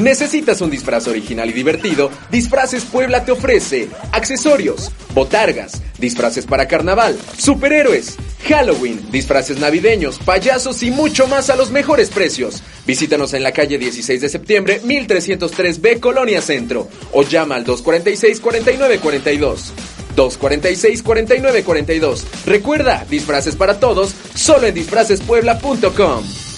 ¿Necesitas un disfraz original y divertido? Disfraces Puebla te ofrece accesorios, botargas, disfraces para carnaval, superhéroes, Halloween, disfraces navideños, payasos y mucho más a los mejores precios. Visítanos en la calle 16 de septiembre, 1303B, Colonia Centro, o llama al 246-4942. 246-4942. Recuerda, disfraces para todos, solo en disfracespuebla.com.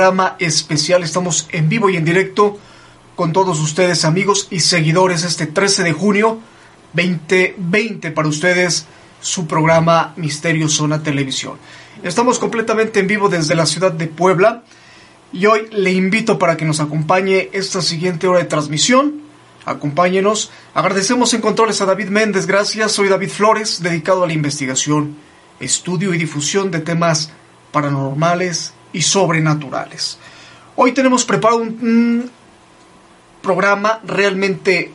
programa especial. Estamos en vivo y en directo con todos ustedes, amigos y seguidores, este 13 de junio 2020 para ustedes, su programa Misterio Zona Televisión. Estamos completamente en vivo desde la ciudad de Puebla y hoy le invito para que nos acompañe esta siguiente hora de transmisión. Acompáñenos. Agradecemos en controles a David Méndez. Gracias. Soy David Flores, dedicado a la investigación, estudio y difusión de temas paranormales, y sobrenaturales. Hoy tenemos preparado un, programa realmente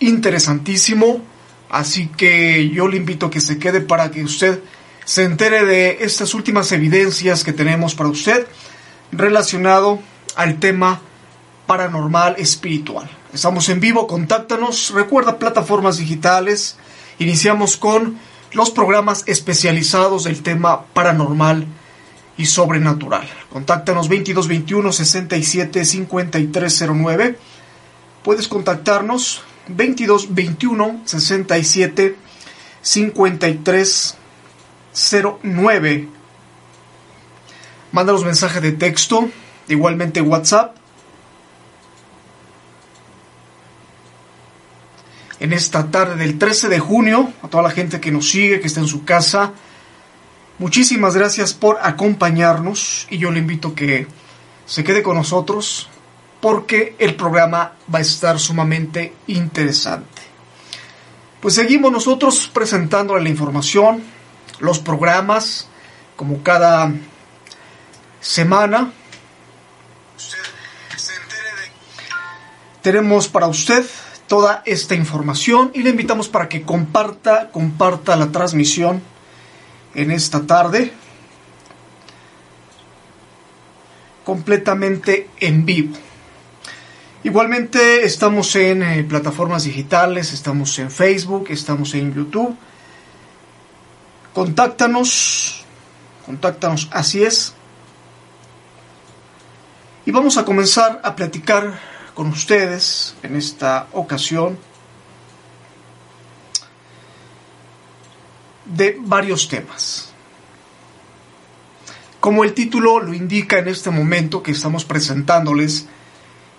interesantísimo, así que yo le invito a que se quede para que usted se entere de estas últimas evidencias que tenemos para usted relacionado al tema paranormal espiritual. Estamos en vivo, contáctanos, recuerda plataformas digitales, iniciamos con los programas especializados del tema paranormal y sobrenatural. Contáctanos 2221 67 5309. Puedes contactarnos 2221 67 5309. Mándanos mensaje de texto, igualmente WhatsApp. En esta tarde del 13 de junio, a toda la gente que nos sigue, que está en su casa, Muchísimas gracias por acompañarnos y yo le invito a que se quede con nosotros porque el programa va a estar sumamente interesante. Pues seguimos nosotros presentándole la información, los programas, como cada semana. Tenemos para usted toda esta información y le invitamos para que comparta, comparta la transmisión en esta tarde completamente en vivo. Igualmente estamos en eh, plataformas digitales, estamos en Facebook, estamos en YouTube. Contáctanos, contáctanos, así es. Y vamos a comenzar a platicar con ustedes en esta ocasión de varios temas. Como el título lo indica en este momento que estamos presentándoles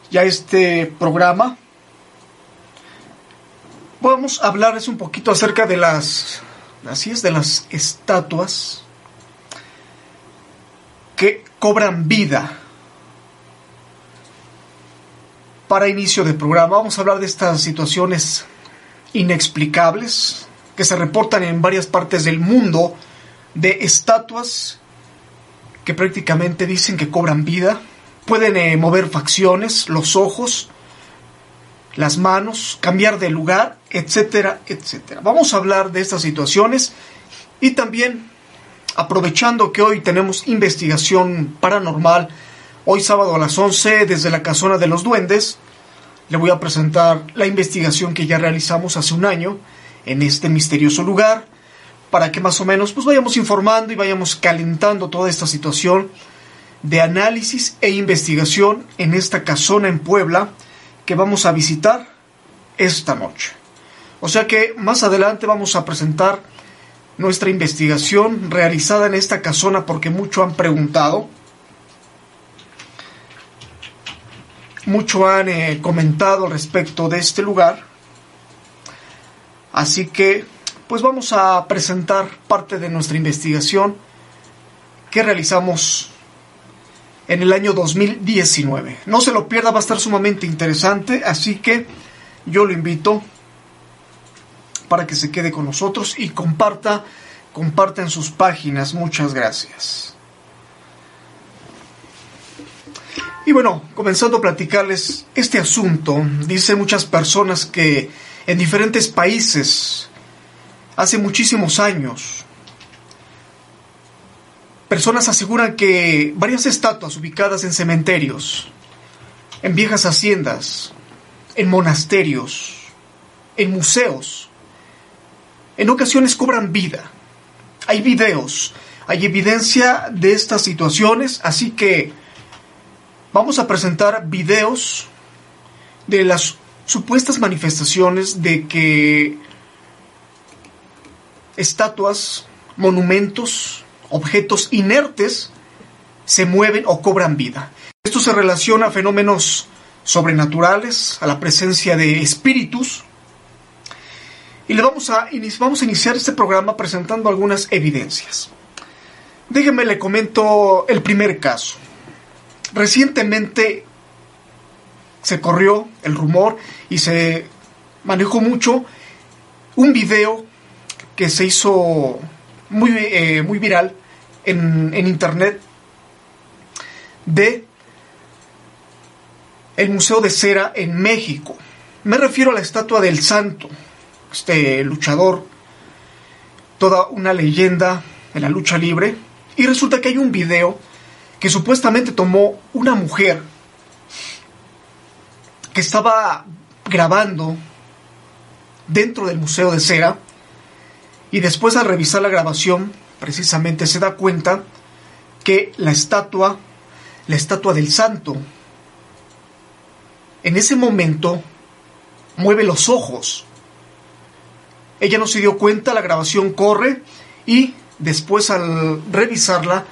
ya este programa, vamos a hablarles un poquito acerca de las, así es, de las estatuas que cobran vida. Para inicio de programa vamos a hablar de estas situaciones inexplicables, que se reportan en varias partes del mundo de estatuas que prácticamente dicen que cobran vida, pueden eh, mover facciones, los ojos, las manos, cambiar de lugar, etcétera, etcétera. Vamos a hablar de estas situaciones y también aprovechando que hoy tenemos investigación paranormal, hoy sábado a las 11 desde la casona de los duendes, le voy a presentar la investigación que ya realizamos hace un año en este misterioso lugar para que más o menos pues vayamos informando y vayamos calentando toda esta situación de análisis e investigación en esta casona en Puebla que vamos a visitar esta noche. O sea que más adelante vamos a presentar nuestra investigación realizada en esta casona porque mucho han preguntado, mucho han eh, comentado respecto de este lugar Así que, pues vamos a presentar parte de nuestra investigación que realizamos en el año 2019. No se lo pierda, va a estar sumamente interesante, así que yo lo invito para que se quede con nosotros y comparta, comparta en sus páginas. Muchas gracias. Y bueno, comenzando a platicarles este asunto, dicen muchas personas que en diferentes países, hace muchísimos años, personas aseguran que varias estatuas ubicadas en cementerios, en viejas haciendas, en monasterios, en museos, en ocasiones cobran vida. Hay videos, hay evidencia de estas situaciones, así que vamos a presentar videos de las supuestas manifestaciones de que estatuas, monumentos, objetos inertes se mueven o cobran vida. Esto se relaciona a fenómenos sobrenaturales, a la presencia de espíritus. Y le vamos a, vamos a iniciar este programa presentando algunas evidencias. Déjenme le comento el primer caso. Recientemente se corrió el rumor y se manejó mucho un video que se hizo muy, eh, muy viral en, en internet de el Museo de Cera en México. Me refiero a la estatua del santo, este luchador, toda una leyenda en la lucha libre. Y resulta que hay un video que supuestamente tomó una mujer estaba grabando dentro del Museo de Cera y después al revisar la grabación precisamente se da cuenta que la estatua, la estatua del santo, en ese momento mueve los ojos. Ella no se dio cuenta, la grabación corre y después al revisarla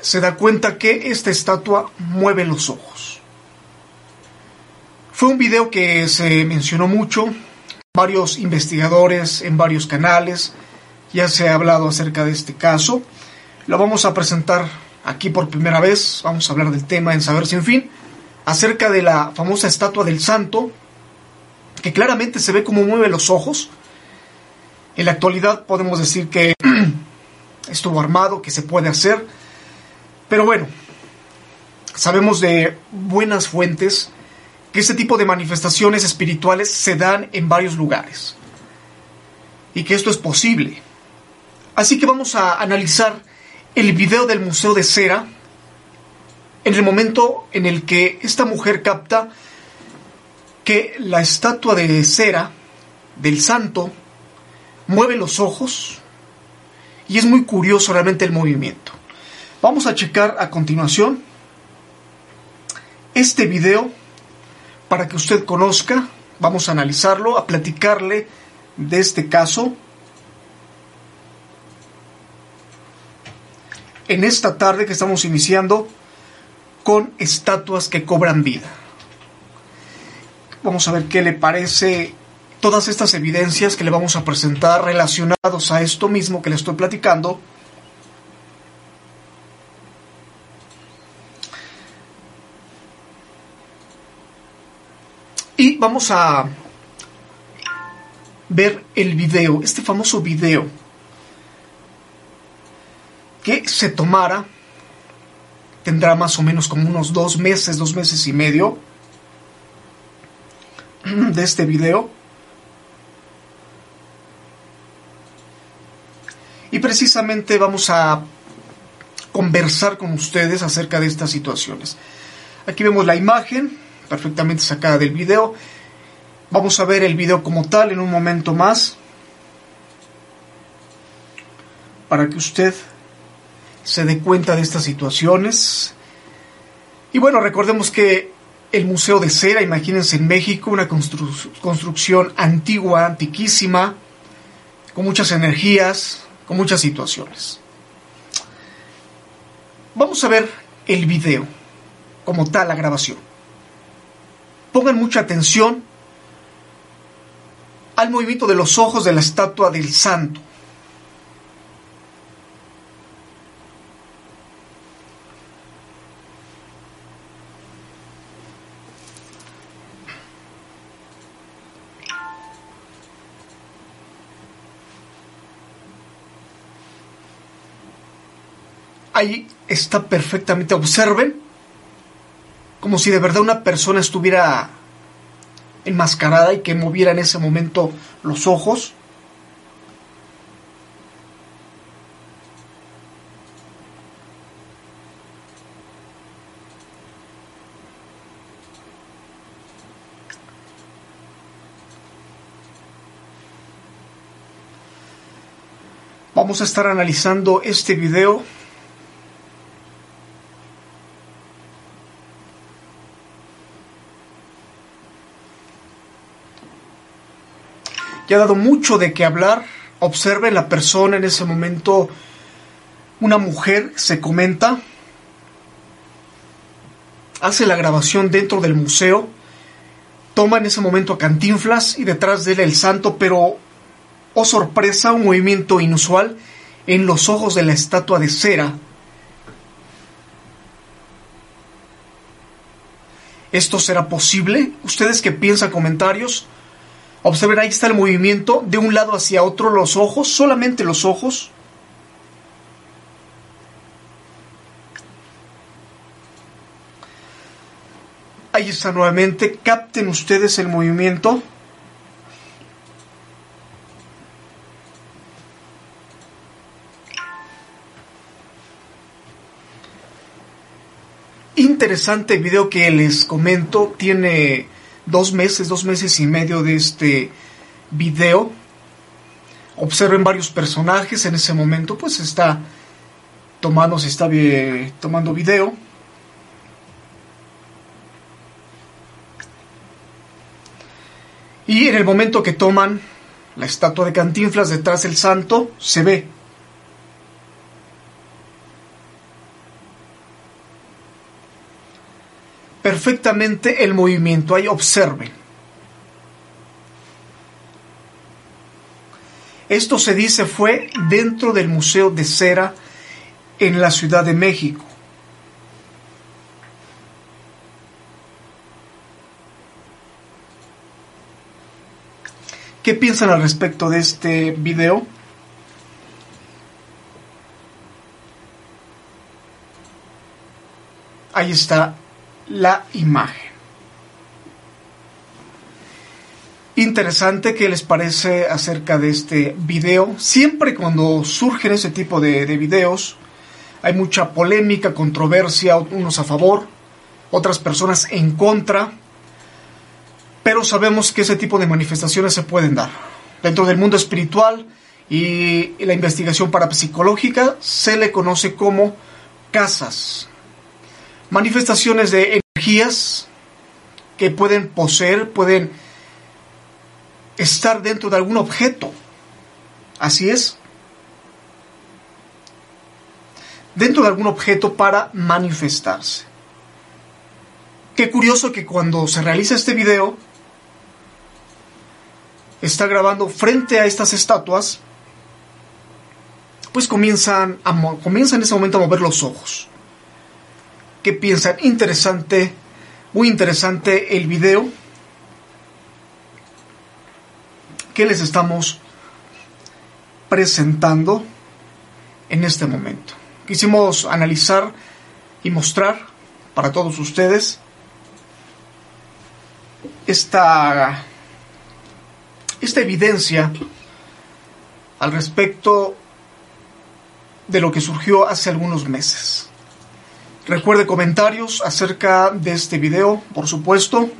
se da cuenta que esta estatua mueve los ojos. Fue un video que se mencionó mucho, varios investigadores en varios canales, ya se ha hablado acerca de este caso. Lo vamos a presentar aquí por primera vez, vamos a hablar del tema en Saber Sin Fin, acerca de la famosa estatua del santo, que claramente se ve como mueve los ojos. En la actualidad podemos decir que estuvo armado, que se puede hacer, pero bueno, sabemos de buenas fuentes que este tipo de manifestaciones espirituales se dan en varios lugares y que esto es posible. Así que vamos a analizar el video del Museo de Cera en el momento en el que esta mujer capta que la estatua de cera del santo mueve los ojos y es muy curioso realmente el movimiento. Vamos a checar a continuación este video para que usted conozca, vamos a analizarlo, a platicarle de este caso. En esta tarde que estamos iniciando con estatuas que cobran vida. Vamos a ver qué le parece todas estas evidencias que le vamos a presentar relacionados a esto mismo que le estoy platicando Y vamos a ver el video, este famoso video que se tomara, tendrá más o menos como unos dos meses, dos meses y medio de este video. Y precisamente vamos a conversar con ustedes acerca de estas situaciones. Aquí vemos la imagen, perfectamente sacada del video. Vamos a ver el video como tal en un momento más. Para que usted se dé cuenta de estas situaciones. Y bueno, recordemos que el Museo de Cera, imagínense en México, una construcción antigua, antiquísima, con muchas energías, con muchas situaciones. Vamos a ver el video, como tal la grabación. Pongan mucha atención al movimiento de los ojos de la estatua del santo. Ahí está perfectamente, observen como si de verdad una persona estuviera enmascarada y que moviera en ese momento los ojos. Vamos a estar analizando este video ha dado mucho de qué hablar. Observe la persona en ese momento, una mujer se comenta, hace la grabación dentro del museo, toma en ese momento a Cantinflas y detrás de él el santo, pero, oh sorpresa, un movimiento inusual en los ojos de la estatua de cera. ¿Esto será posible? ¿Ustedes qué piensan? Comentarios. Observen, ahí está el movimiento de un lado hacia otro, los ojos, solamente los ojos. Ahí está nuevamente, capten ustedes el movimiento. Interesante video que les comento, tiene dos meses, dos meses y medio de este video. Observen varios personajes en ese momento, pues está tomando, se está tomando video. Y en el momento que toman la estatua de Cantinflas detrás del santo, se ve perfectamente el movimiento. Ahí observen. Esto se dice fue dentro del Museo de Cera en la Ciudad de México. ¿Qué piensan al respecto de este video? Ahí está la imagen. Interesante, ¿qué les parece acerca de este video? Siempre cuando surgen ese tipo de, de videos, hay mucha polémica, controversia, unos a favor, otras personas en contra, pero sabemos que ese tipo de manifestaciones se pueden dar. Dentro del mundo espiritual y la investigación parapsicológica se le conoce como casas manifestaciones de energías que pueden poseer, pueden estar dentro de algún objeto. Así es. Dentro de algún objeto para manifestarse. Qué curioso que cuando se realiza este video, está grabando frente a estas estatuas, pues comienzan, comienzan en ese momento a mover los ojos qué piensan. Interesante, muy interesante el video que les estamos presentando en este momento. Quisimos analizar y mostrar para todos ustedes esta, esta evidencia al respecto de lo que surgió hace algunos meses. Recuerde comentarios acerca de este video, por supuesto.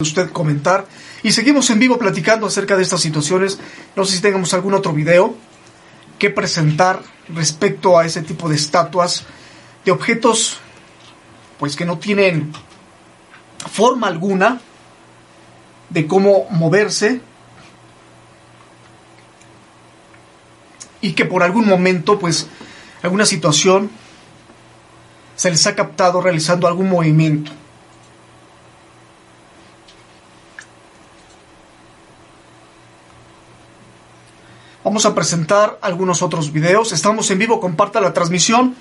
Usted comentar. Y seguimos en vivo platicando acerca de estas situaciones. No sé si tengamos algún otro video que presentar respecto a ese tipo de estatuas, de objetos, pues que no tienen forma alguna de cómo moverse, y que por algún momento, pues, alguna situación se les ha captado realizando algún movimiento. Vamos a presentar algunos otros videos. Estamos en vivo, comparta la transmisión.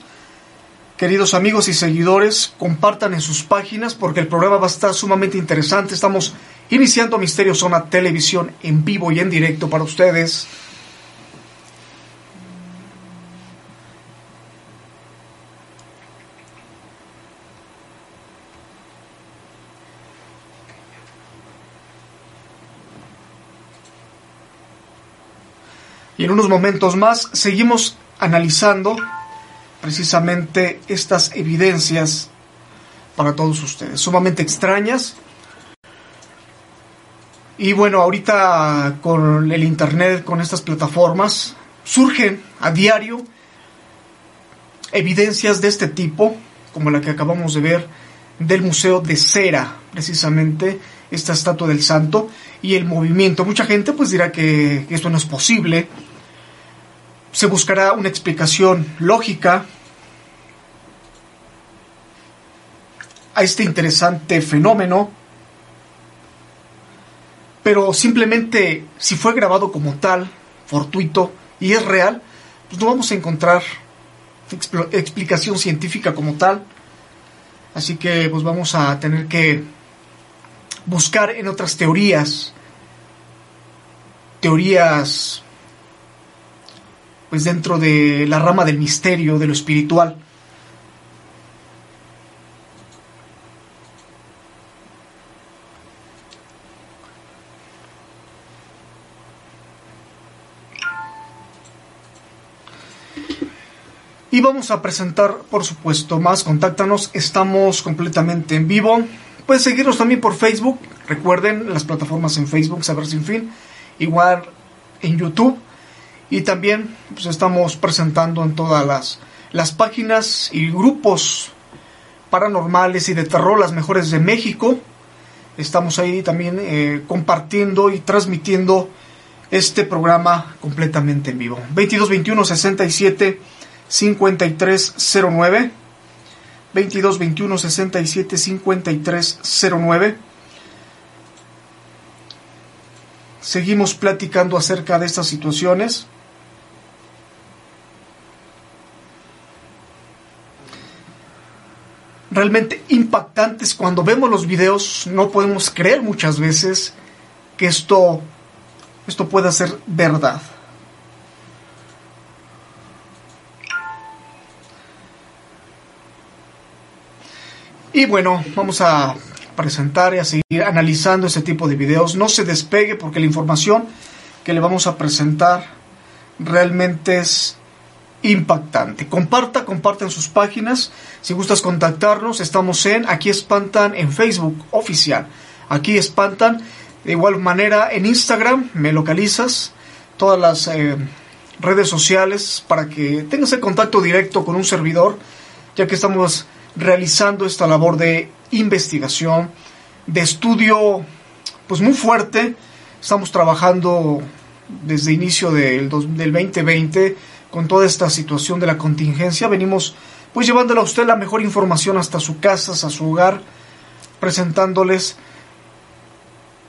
Queridos amigos y seguidores, compartan en sus páginas porque el programa va a estar sumamente interesante. Estamos iniciando Misterio Zona Televisión en vivo y en directo para ustedes. Y en unos momentos más seguimos analizando precisamente estas evidencias para todos ustedes, sumamente extrañas. Y bueno, ahorita con el Internet, con estas plataformas, surgen a diario evidencias de este tipo, como la que acabamos de ver del Museo de Cera, precisamente esta estatua del santo, y el movimiento. Mucha gente pues dirá que, esto no es posible. Se buscará una explicación lógica a este interesante fenómeno, pero simplemente si fue grabado como tal, fortuito y es real, pues no vamos a encontrar explicación científica como tal. Así que pues vamos a tener que buscar en otras teorías, teorías pues dentro de la rama del misterio, de lo espiritual. Y vamos a presentar, por supuesto, más. Contáctanos, estamos completamente en vivo. Puedes seguirnos también por Facebook. Recuerden las plataformas en Facebook, Saber Sin Fin. Igual en YouTube. Y también pues, estamos presentando en todas las, las páginas y grupos paranormales y de terror, las mejores de México. Estamos ahí también eh, compartiendo y transmitiendo este programa completamente en vivo. 22 21 67 5309 22 21 67 5309 Seguimos platicando acerca de estas situaciones. Realmente impactantes cuando vemos los videos, no podemos creer muchas veces que esto esto pueda ser verdad. Y bueno, vamos a presentar y a seguir analizando este tipo de videos. No se despegue porque la información que le vamos a presentar realmente es impactante. Comparta, comparta en sus páginas. Si gustas contactarnos, estamos en Aquí Espantan en Facebook oficial. Aquí Espantan. De igual manera en Instagram me localizas. Todas las eh, redes sociales para que tengas el contacto directo con un servidor, ya que estamos realizando esta labor de investigación, de estudio, pues muy fuerte. Estamos trabajando desde inicio del, del 2020 con toda esta situación de la contingencia. Venimos pues llevándole a usted la mejor información hasta su casa, hasta su hogar, presentándoles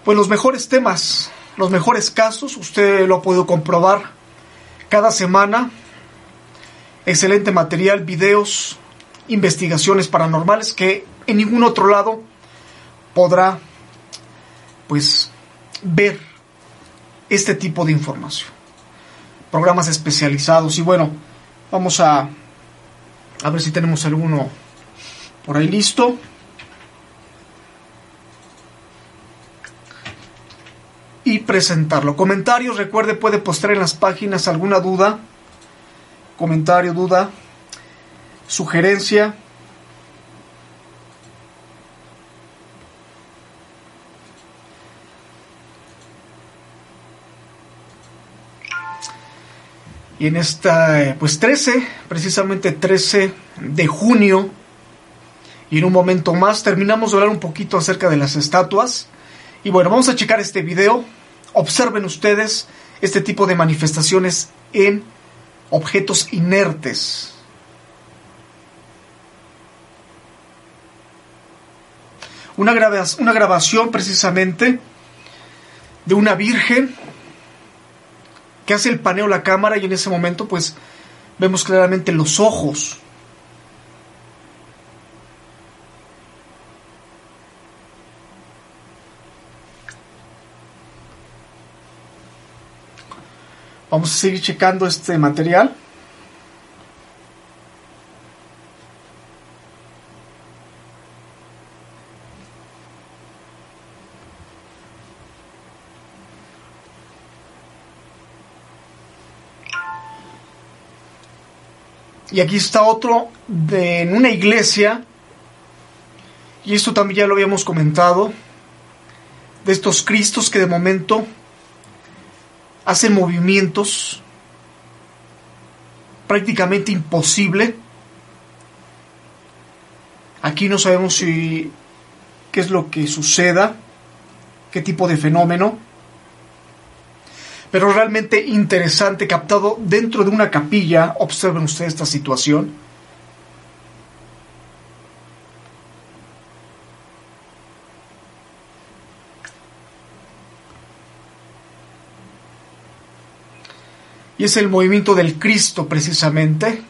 pues los mejores temas, los mejores casos. Usted lo ha podido comprobar cada semana. Excelente material, videos, investigaciones paranormales que en ningún otro lado podrá pues ver este tipo de información. Programas especializados y bueno, vamos a a ver si tenemos alguno por ahí listo. Y presentarlo. Comentarios, recuerde, puede postear en las páginas alguna duda, comentario, duda, sugerencia. Y en esta, eh, pues 13, precisamente 13 de junio, y en un momento más terminamos de hablar un poquito acerca de las estatuas. Y bueno, vamos a checar este video. Observen ustedes este tipo de manifestaciones en objetos inertes. una, una grabación precisamente de una virgen que hace el paneo la cámara y en ese momento pues vemos claramente los ojos. Vamos a seguir checando este material. Y aquí está otro de, en una iglesia. Y esto también ya lo habíamos comentado. De estos Cristos que de momento hacen movimientos prácticamente imposible. Aquí no sabemos si qué es lo que suceda, qué tipo de fenómeno, pero realmente interesante, captado dentro de una capilla. Observen ustedes esta situación. Y es el movimiento del Cristo precisamente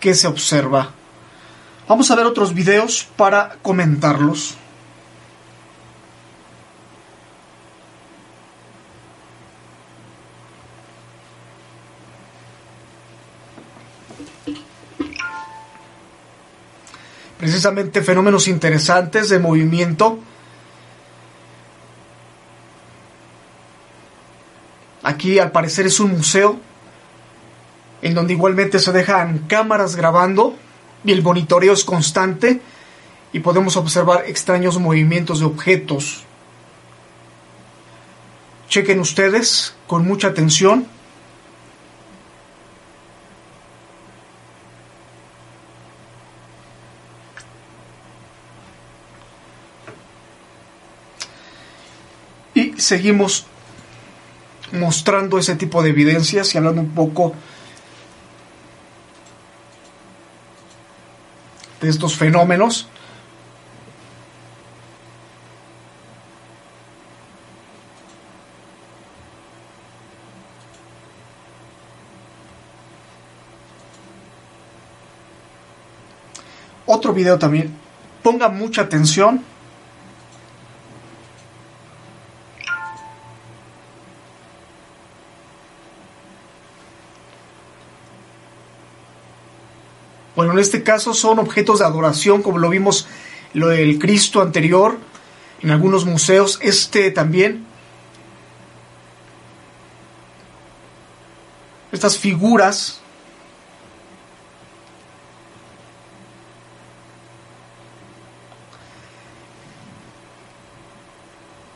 que se observa. Vamos a ver otros videos para comentarlos. Precisamente fenómenos interesantes de movimiento Aquí al parecer es un museo en donde igualmente se dejan cámaras grabando y el monitoreo es constante y podemos observar extraños movimientos de objetos. Chequen ustedes con mucha atención. Y seguimos mostrando ese tipo de evidencias y hablando un poco de estos fenómenos. Otro video también. Ponga mucha atención Bueno, en este caso son objetos de adoración, como lo vimos lo del Cristo anterior, en algunos museos, este también. Estas figuras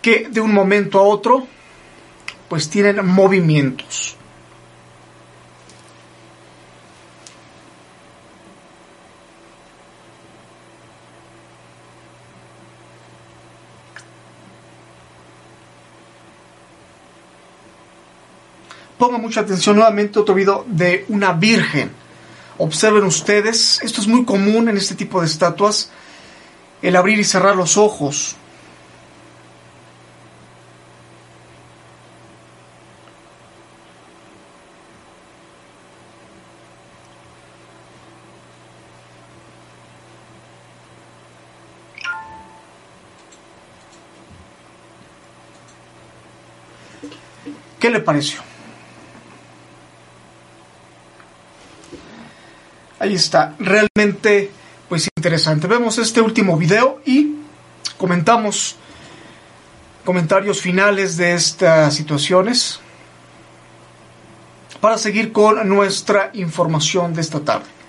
que de un momento a otro pues tienen movimientos. Ponga mucha atención nuevamente otro video de una virgen. Observen ustedes, esto es muy común en este tipo de estatuas, el abrir y cerrar los ojos. ¿Qué le pareció? Ahí está, realmente pues interesante. Vemos este último video y comentamos comentarios finales de estas situaciones para seguir con nuestra información de esta tarde.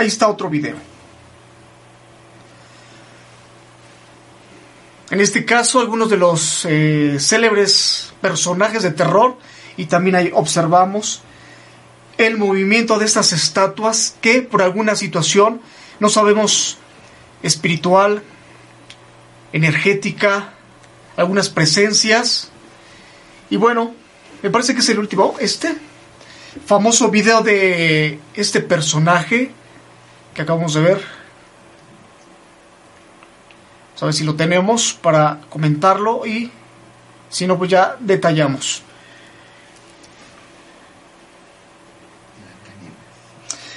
Ahí está otro video. En este caso, algunos de los eh, célebres personajes de terror y también ahí observamos el movimiento de estas estatuas que por alguna situación, no sabemos espiritual, energética, algunas presencias. Y bueno, me parece que es el último, este famoso video de este personaje que acabamos de ver. ver si lo tenemos para comentarlo y si no, pues ya detallamos.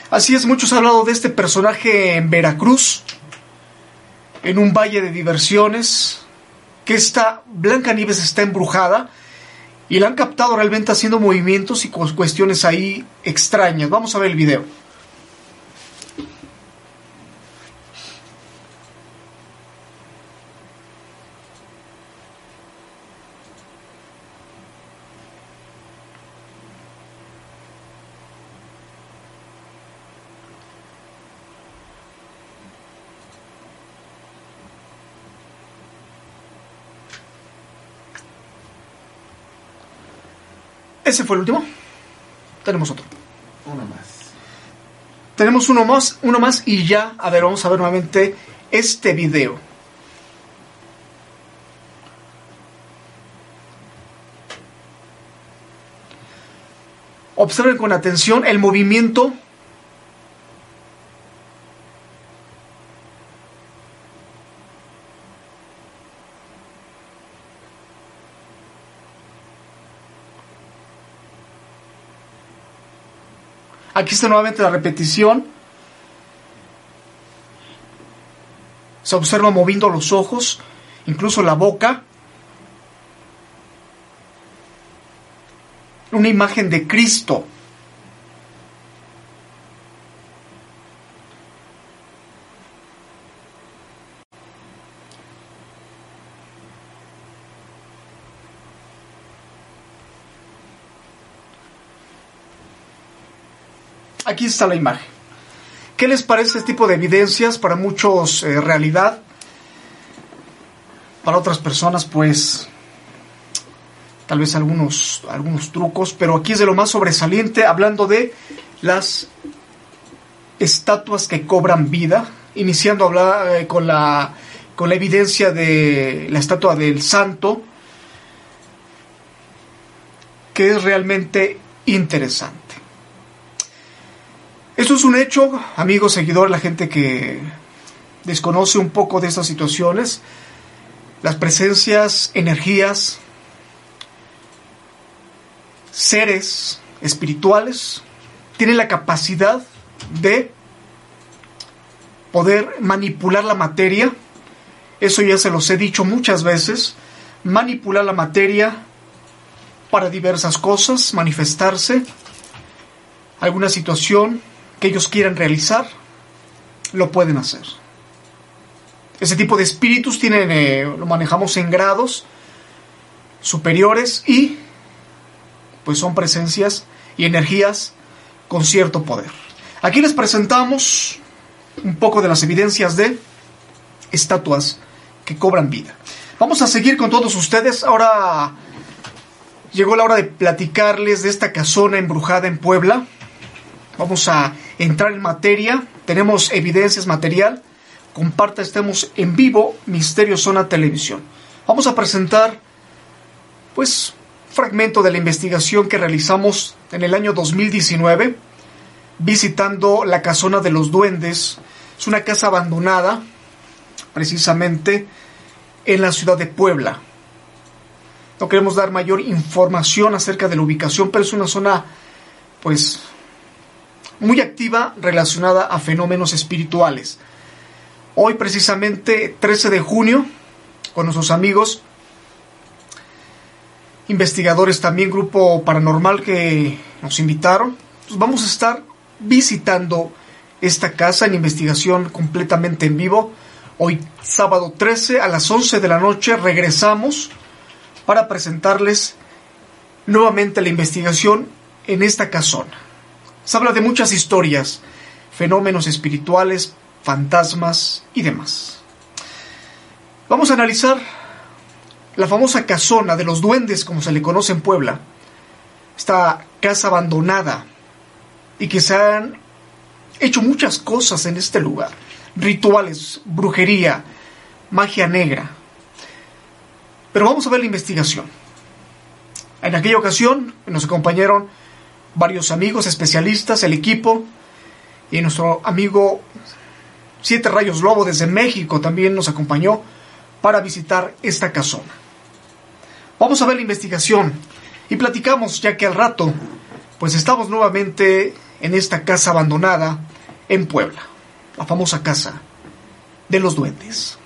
Así es, muchos han hablado de este personaje en Veracruz, en un valle de diversiones, que esta Blanca Nieves está embrujada y la han captado realmente haciendo movimientos y cuestiones ahí extrañas. Vamos a ver el video. Ese fue el último. Tenemos otro. Uno más. Tenemos uno más, uno más y ya, a ver, vamos a ver nuevamente este video. Observen con atención el movimiento Aquí está nuevamente la repetición. Se observa moviendo los ojos, incluso la boca. Una imagen de Cristo. Aquí está la imagen. ¿Qué les parece este tipo de evidencias? Para muchos eh, realidad. Para otras personas, pues, tal vez algunos, algunos trucos. Pero aquí es de lo más sobresaliente, hablando de las estatuas que cobran vida. Iniciando a hablar eh, con, la, con la evidencia de la estatua del santo. Que es realmente interesante. Esto es un hecho, amigos, seguidores, la gente que desconoce un poco de estas situaciones, las presencias, energías, seres espirituales, tienen la capacidad de poder manipular la materia, eso ya se los he dicho muchas veces, manipular la materia para diversas cosas, manifestarse, alguna situación, que ellos quieran realizar, lo pueden hacer. Ese tipo de espíritus tienen, eh, lo manejamos en grados superiores y pues son presencias y energías con cierto poder. Aquí les presentamos un poco de las evidencias de estatuas que cobran vida. Vamos a seguir con todos ustedes. Ahora llegó la hora de platicarles de esta casona embrujada en Puebla. Vamos a entrar en materia. Tenemos evidencias material. Comparta, estemos en vivo, Misterio Zona Televisión. Vamos a presentar, pues, fragmento de la investigación que realizamos en el año 2019, visitando la casona de los duendes. Es una casa abandonada, precisamente en la ciudad de Puebla. No queremos dar mayor información acerca de la ubicación, pero es una zona, pues, muy activa relacionada a fenómenos espirituales. Hoy precisamente 13 de junio, con nuestros amigos, investigadores también, grupo paranormal que nos invitaron, pues vamos a estar visitando esta casa en investigación completamente en vivo. Hoy sábado 13 a las 11 de la noche regresamos para presentarles nuevamente la investigación en esta casona. Se habla de muchas historias, fenómenos espirituales, fantasmas y demás. Vamos a analizar la famosa casona de los duendes, como se le conoce en Puebla. Esta casa abandonada y que se han hecho muchas cosas en este lugar. Rituales, brujería, magia negra. Pero vamos a ver la investigación. En aquella ocasión nos acompañaron varios amigos especialistas, el equipo y nuestro amigo Siete Rayos Lobo desde México también nos acompañó para visitar esta casona. Vamos a ver la investigación y platicamos ya que al rato pues estamos nuevamente en esta casa abandonada en Puebla, la famosa casa de los duendes.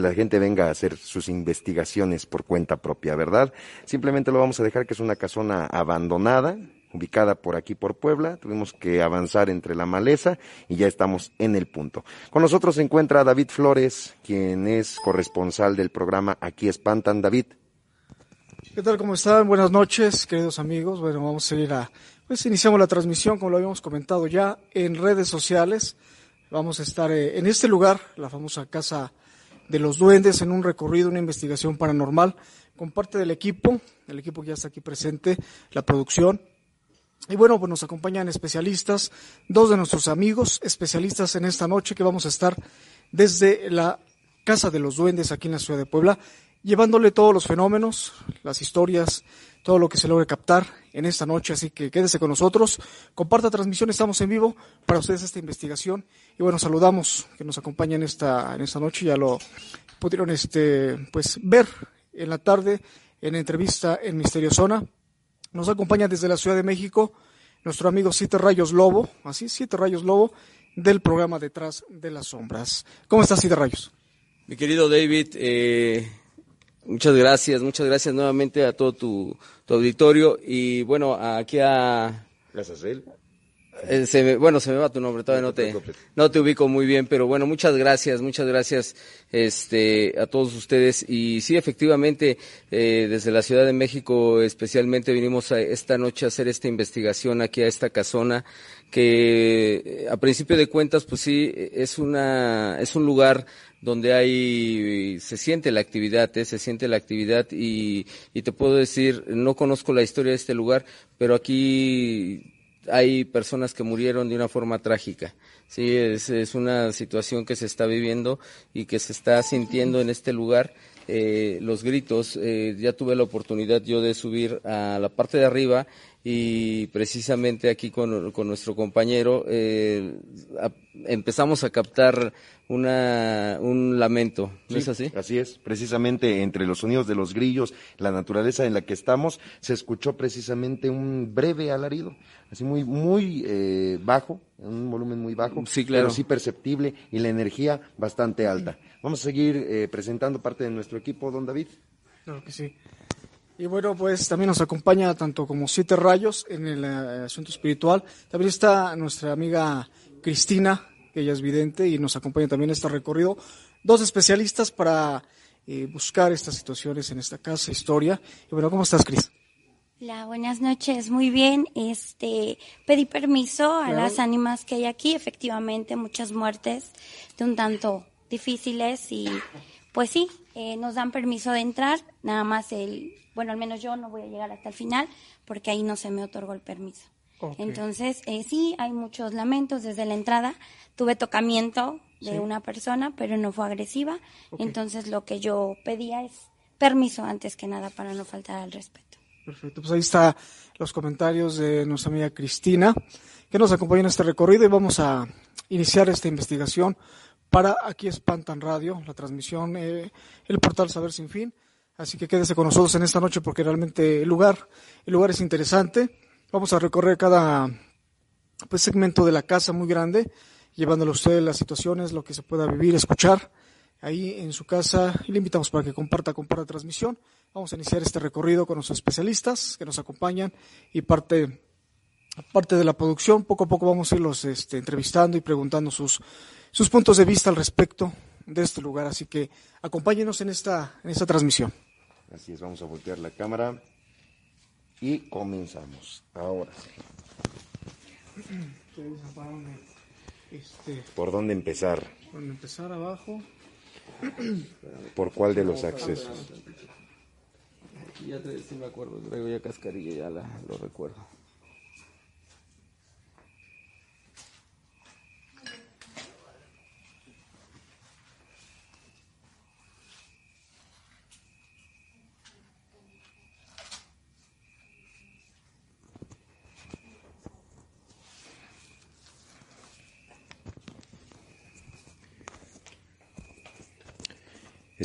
La gente venga a hacer sus investigaciones por cuenta propia, ¿verdad? Simplemente lo vamos a dejar que es una casona abandonada, ubicada por aquí por Puebla. Tuvimos que avanzar entre la maleza y ya estamos en el punto. Con nosotros se encuentra David Flores, quien es corresponsal del programa Aquí Espantan. David. ¿Qué tal? ¿Cómo están? Buenas noches, queridos amigos. Bueno, vamos a seguir a, pues iniciamos la transmisión, como lo habíamos comentado ya, en redes sociales. Vamos a estar eh, en este lugar, la famosa Casa de los Duendes, en un recorrido, una investigación paranormal, con parte del equipo, el equipo que ya está aquí presente, la producción, y bueno, pues nos acompañan especialistas, dos de nuestros amigos especialistas en esta noche que vamos a estar desde la Casa de los Duendes aquí en la ciudad de Puebla, llevándole todos los fenómenos, las historias, todo lo que se logre captar en esta noche. Así que quédese con nosotros, comparta transmisión, estamos en vivo para ustedes esta investigación. Y bueno, saludamos que nos acompañan esta, en esta noche, ya lo pudieron este, pues, ver en la tarde en entrevista en Misterio Zona nos acompaña desde la Ciudad de México nuestro amigo Siete Rayos Lobo, así, Siete Rayos Lobo, del programa Detrás de las Sombras. ¿Cómo estás, Siete Rayos? Mi querido David, eh, muchas gracias, muchas gracias nuevamente a todo tu, auditorio y bueno, aquí a... Gracias a él. Eh, bueno, se me va tu nombre, todavía no te, no te ubico muy bien, pero bueno, muchas gracias, muchas gracias este, a todos ustedes. Y sí, efectivamente, eh, desde la Ciudad de México especialmente vinimos a esta noche a hacer esta investigación aquí a esta casona, que eh, a principio de cuentas, pues sí, es, una, es un lugar donde hay, se siente la actividad, se siente la actividad y, y te puedo decir, no conozco la historia de este lugar, pero aquí hay personas que murieron de una forma trágica. Sí, es, es, una situación que se está viviendo y que se está sintiendo en este lugar. Eh, los gritos, eh, ya tuve la oportunidad yo de subir a la parte de arriba y precisamente aquí con, con nuestro compañero eh, empezamos a captar una, un lamento, ¿no es así? Así es, precisamente entre los sonidos de los grillos, la naturaleza en la que estamos, se escuchó precisamente un breve alarido, así muy, muy eh, bajo, un volumen muy bajo, sí, claro. pero sí perceptible y la energía bastante alta. Vamos a seguir eh, presentando parte de nuestro equipo, don David. Claro que sí. Y bueno, pues también nos acompaña tanto como Siete Rayos en el eh, asunto espiritual. También está nuestra amiga Cristina, que ella es vidente y nos acompaña también en este recorrido. Dos especialistas para eh, buscar estas situaciones en esta casa, historia. Y bueno, ¿cómo estás, Cris? Hola, buenas noches. Muy bien. Este, pedí permiso a las ánimas que hay aquí. Efectivamente, muchas muertes de un tanto difíciles y pues sí, eh, nos dan permiso de entrar. Nada más el, bueno, al menos yo no voy a llegar hasta el final porque ahí no se me otorgó el permiso. Entonces, eh, sí, hay muchos lamentos desde la entrada. Tuve tocamiento de una persona, pero no fue agresiva. Entonces, lo que yo pedía es permiso antes que nada para no faltar al respeto. Perfecto, pues ahí está los comentarios de nuestra amiga Cristina, que nos acompaña en este recorrido y vamos a iniciar esta investigación para Aquí Espantan Radio, la transmisión, eh, el portal Saber Sin Fin. Así que quédese con nosotros en esta noche porque realmente el lugar, el lugar es interesante. Vamos a recorrer cada pues, segmento de la casa muy grande, llevándole a usted las situaciones, lo que se pueda vivir, escuchar ahí en su casa y le invitamos para que comparta, comparta transmisión. Vamos a iniciar este recorrido con nuestros especialistas que nos acompañan y parte, parte de la producción. Poco a poco vamos a irlos este, entrevistando y preguntando sus, sus puntos de vista al respecto de este lugar. Así que acompáñenos en esta, en esta transmisión. Así es, vamos a voltear la cámara y comenzamos. Ahora sí. Este, ¿Por dónde empezar? Por empezar abajo. ¿Por cuál de los accesos? Ya te, sí me acuerdo, traigo ya cascarilla, ya la, lo recuerdo.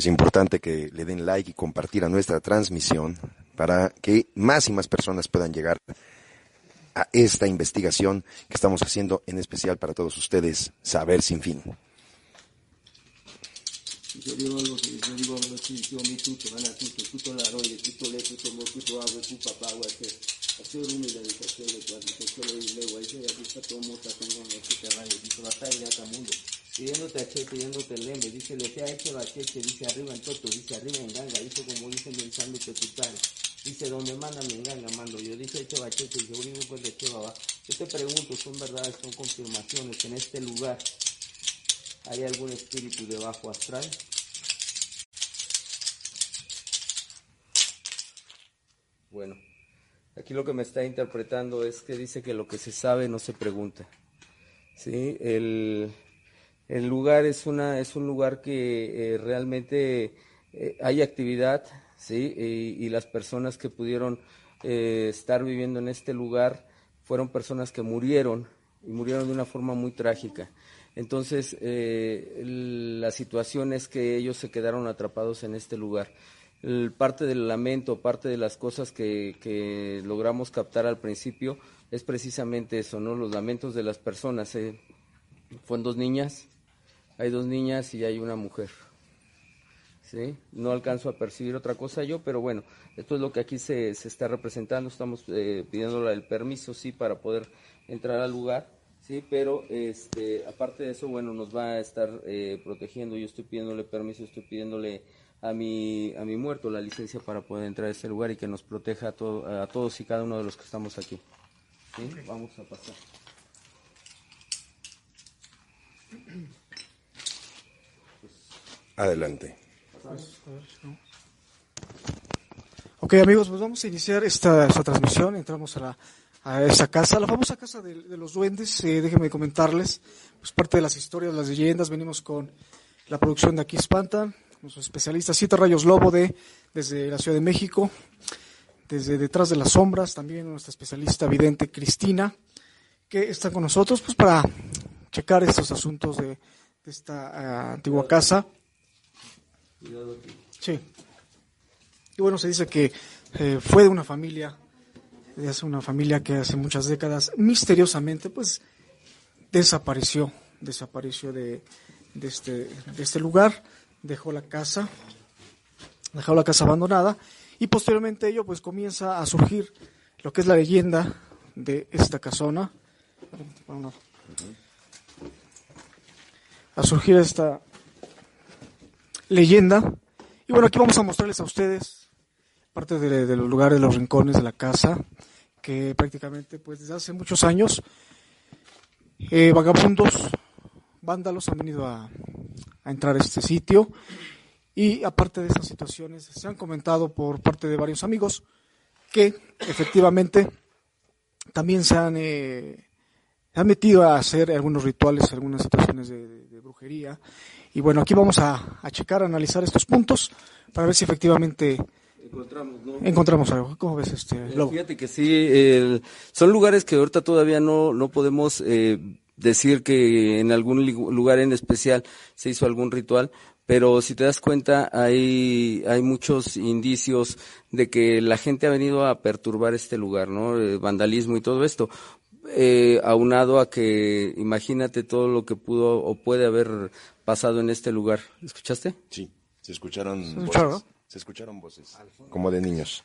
Es importante que le den like y compartir a nuestra transmisión para que más y más personas puedan llegar a esta investigación que estamos haciendo en especial para todos ustedes, Saber sin fin. Pidiéndote a Che, pidiéndote el lembe, dice, lo que ha hecho la Cheche, dice arriba en Toto, dice arriba en Ganga, dice como dicen pensando que tal. Dice, donde manda me Ganga, mando yo. Dice Cheva Cheche, dice, un pues de Cheva va. Yo te pregunto, ¿son verdades, son confirmaciones en este lugar ¿Hay algún espíritu de bajo astral? Bueno, aquí lo que me está interpretando es que dice que lo que se sabe no se pregunta. ¿sí? El, lugar es, una, es un lugar que eh, realmente eh, hay actividad ¿sí? Y, las personas que pudieron eh, estar viviendo en este lugar fueron personas que murieron y murieron de una forma muy trágica. Entonces, eh, la situación es que ellos se quedaron atrapados en este lugar. parte del lamento, parte de las cosas que, logramos captar al principio es precisamente eso, ¿no? Los lamentos de las personas. Eh. Fueron dos niñas, hay dos niñas y hay una mujer. ¿Sí? No alcanzo a percibir otra cosa yo, pero bueno, esto es lo que aquí se, está representando. Estamos eh, pidiéndole el permiso, sí, para poder entrar al lugar Sí, pero este, aparte de eso, bueno, nos va a estar eh, protegiendo. Yo estoy pidiéndole permiso, estoy pidiéndole a mi, a mi muerto la licencia para poder entrar a este lugar y que nos proteja a, todo, a todos y cada uno de los que estamos aquí. ¿Sí? Vamos a pasar. Adelante. Ok amigos, pues vamos a iniciar esta, esta transmisión. Entramos a la a esa casa, la famosa casa de, los duendes. Eh, déjenme comentarles, pues parte de las historias, las leyendas, venimos con la producción de Aquí Espantan, nuestro especialista Cita Rayos Lobo de, desde la Ciudad de México, desde Detrás de las Sombras, también nuestra especialista vidente Cristina, que está con nosotros pues para checar estos asuntos de, esta ah, antigua casa. Sí. Y bueno, se dice que eh, fue de una familia es una familia que hace muchas décadas misteriosamente pues desapareció, desapareció de, de, este, de este lugar, dejó la casa, dejó la casa abandonada y posteriormente ello pues comienza a surgir lo que es la leyenda de esta casona. A surgir esta leyenda. Y bueno, aquí vamos a mostrarles a ustedes parte de, los lugares, de los rincones de la casa, que prácticamente pues desde hace muchos años eh, vagabundos, vándalos han venido a, entrar a este sitio y aparte de esas situaciones se han comentado por parte de varios amigos que efectivamente también se han, eh, han metido a hacer algunos rituales, algunas situaciones de, brujería. Y bueno, aquí vamos a, a checar, a analizar estos puntos para ver si efectivamente encontramos, ¿no? Encontramos algo. ¿Cómo ves este eh, Fíjate que sí, son lugares que ahorita todavía no, no podemos eh, decir que en algún lugar en especial se hizo algún ritual, pero si te das cuenta hay, hay muchos indicios de que la gente ha venido a perturbar este lugar, ¿no? Eh, vandalismo y todo esto. Aunado a que imagínate todo lo que pudo o puede haber pasado en este lugar. ¿Escuchaste? Sí, se escucharon. ¿Se se escucharon voces, como de niños.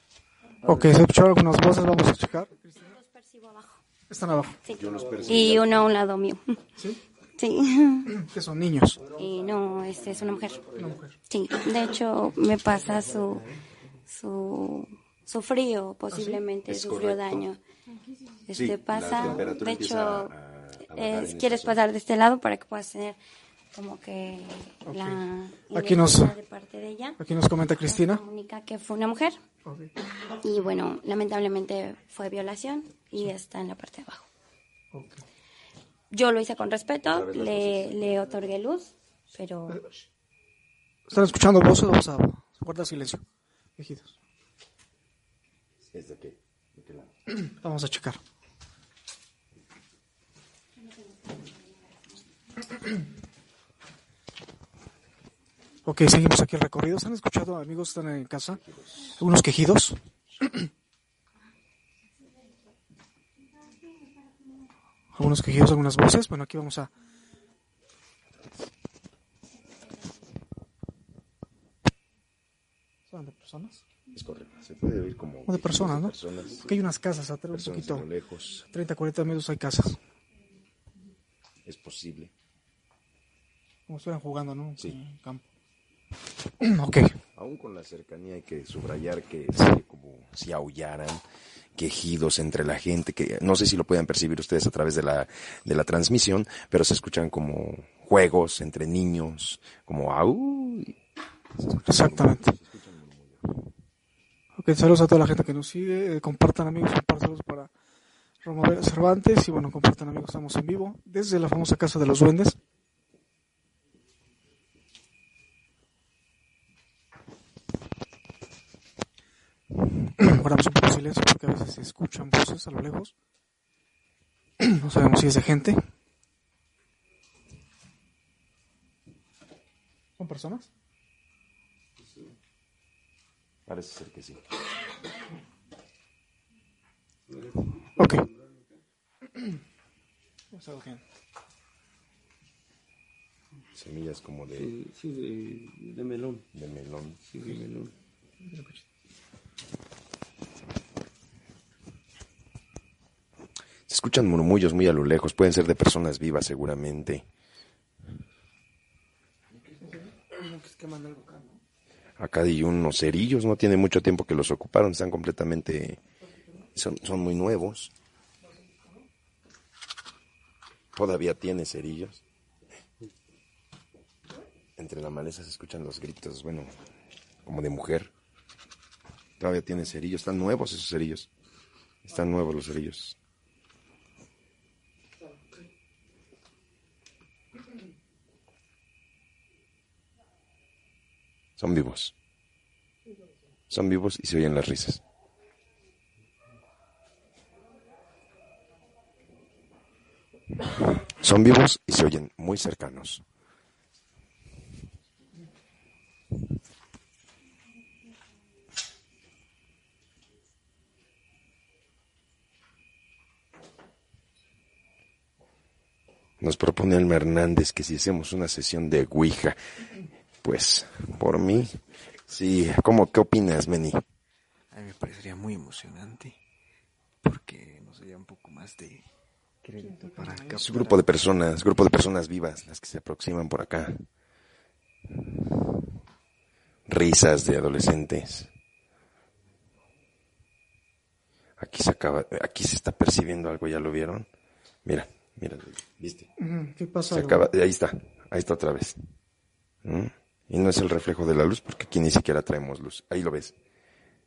Ok, se escucharon algunas voces, vamos a checar. Los percibo abajo. Están abajo. Sí. y uno a un lado mío. ¿Sí? Sí. Que son niños. Y no, este es una mujer. Una mujer. Sí, de hecho me pasa su su su frío, posiblemente sufrió daño. Este pasa, de hecho, quieres pasar de este lado para que puedas tener como que la aquí nos, de parte de ella. Aquí nos comenta Cristina. Comunica que fue una mujer. Y bueno, lamentablemente fue violación y está en la parte de abajo. Yo lo hice con respeto, le, le otorgué luz, pero... ¿Están escuchando voces? Vamos a guardar silencio, viejitos. Vamos a checar. Ok, seguimos aquí el recorrido. ¿Han escuchado, amigos, están en casa? Unos quejidos. Algunos quejidos, algunas voces. Bueno, aquí vamos a... ¿Son de personas? Es correcto. Se puede oír como... O de personas, ¿no? personas, Porque hay unas casas atrás, un poquito. a lo lejos. 30, 40 metros hay casas. Es posible. Como estuvieran jugando, ¿no? Sí. En campo. ok. Aún con la cercanía hay que subrayar que se como si aullaran quejidos entre la gente, que no sé si lo puedan percibir ustedes a través de la, de la transmisión, pero se escuchan como juegos entre niños, como au. Exactamente. Ok, saludos a toda la gente que nos sigue. Eh, compartan, amigos, compartan saludos para Roma Cervantes. Y bueno, compartan, amigos, estamos en vivo desde la famosa Casa de los Duendes. Guardamos un poco de silencio porque a veces se escuchan voces a lo lejos. No sabemos si es de gente. ¿Son personas? Parece ser que sí. Ok. Semillas como de, Sí, sí, de, de melón. de melón. Sí, de melón. Se escuchan murmullos muy a lo lejos, pueden ser de personas vivas seguramente. Acá hay unos cerillos, no tiene mucho tiempo que los ocuparon, están completamente, son, son muy nuevos. Todavía tiene cerillos. Entre la maleza se escuchan los gritos, bueno, como de mujer. Todavía tiene cerillos, están nuevos esos cerillos. Están nuevos los cerillos. Son vivos. Son vivos y se oyen las risas. Son vivos y se oyen muy cercanos. Nos propone Alma Hernández que si hacemos una sesión de Ouija, pues por mí, sí. ¿Cómo, qué opinas, Meni? A mí me parecería muy emocionante porque nos daría un poco más de crédito para Es un grupo de personas, grupo de personas vivas las que se aproximan por acá. Risas de adolescentes. Aquí se acaba, aquí se está percibiendo algo, ¿ya lo vieron? Mira, mira, ¿viste? ¿Qué pasa? Se acaba, ahí está, ahí está otra vez. ¿Mm? Y no es el reflejo de la luz porque aquí ni siquiera traemos luz. Ahí lo ves.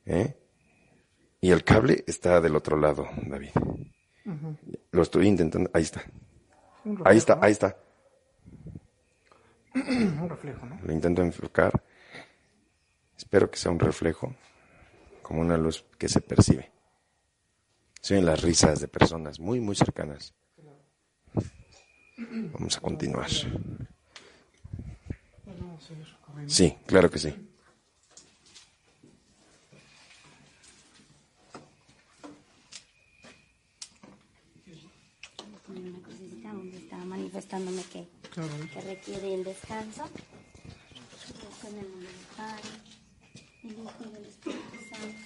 ¿Eh? Y el cable está del otro lado, David. Lo estoy intentando. Ahí está. Reflejo, Ahí está, ¿no? ahí está. Un reflejo, ¿no? Lo intento enfocar. Espero que sea un reflejo, como una luz que se percibe. Se oyen las risas de personas muy, muy cercanas. Vamos a continuar. Sí, claro que sí. Poner una crucecita donde estaba manifestándome que, Claro. que requiere el descanso. Con el nombre del Padre, del Hijo y del Espíritu Santo,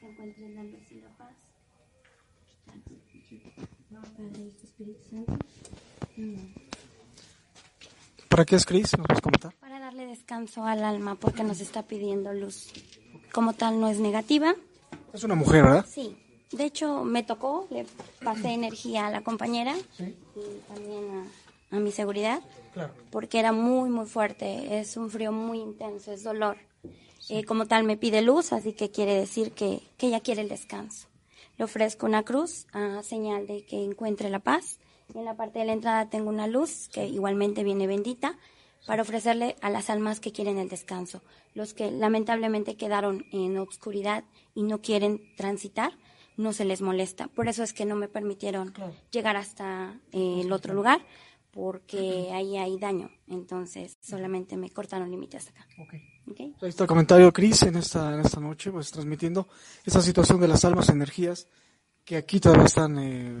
que encuentren la luz y la paz. Padre, Hijo, Espíritu Santo. Amén. ¿Para qué es Cris? ¿Nos puedes comentar? Para darle descanso al alma, porque nos está pidiendo luz. Como tal, no es negativa. Es una mujer, ¿verdad? Sí. De hecho, me tocó, le pasé energía a la compañera Sí. y también a, a mi seguridad, Claro. porque era muy, muy fuerte. Es un frío muy intenso, es dolor. Eh, como tal, me pide luz, así que quiere decir que, que ella quiere el descanso. Le ofrezco una cruz a señal de que encuentre la paz. Y en la parte de la entrada tengo una luz que igualmente viene bendita para ofrecerle a las almas que quieren el descanso. Los que lamentablemente quedaron en obscuridad y no quieren transitar, no se les molesta. Por eso es que no me permitieron llegar hasta eh, el otro lugar, porque ahí hay daño. Entonces solamente me cortaron límites hasta acá. Okay. Ahí está el comentario, Cris, en esta, en esta noche, pues transmitiendo esta situación de las almas energías que aquí todavía están eh,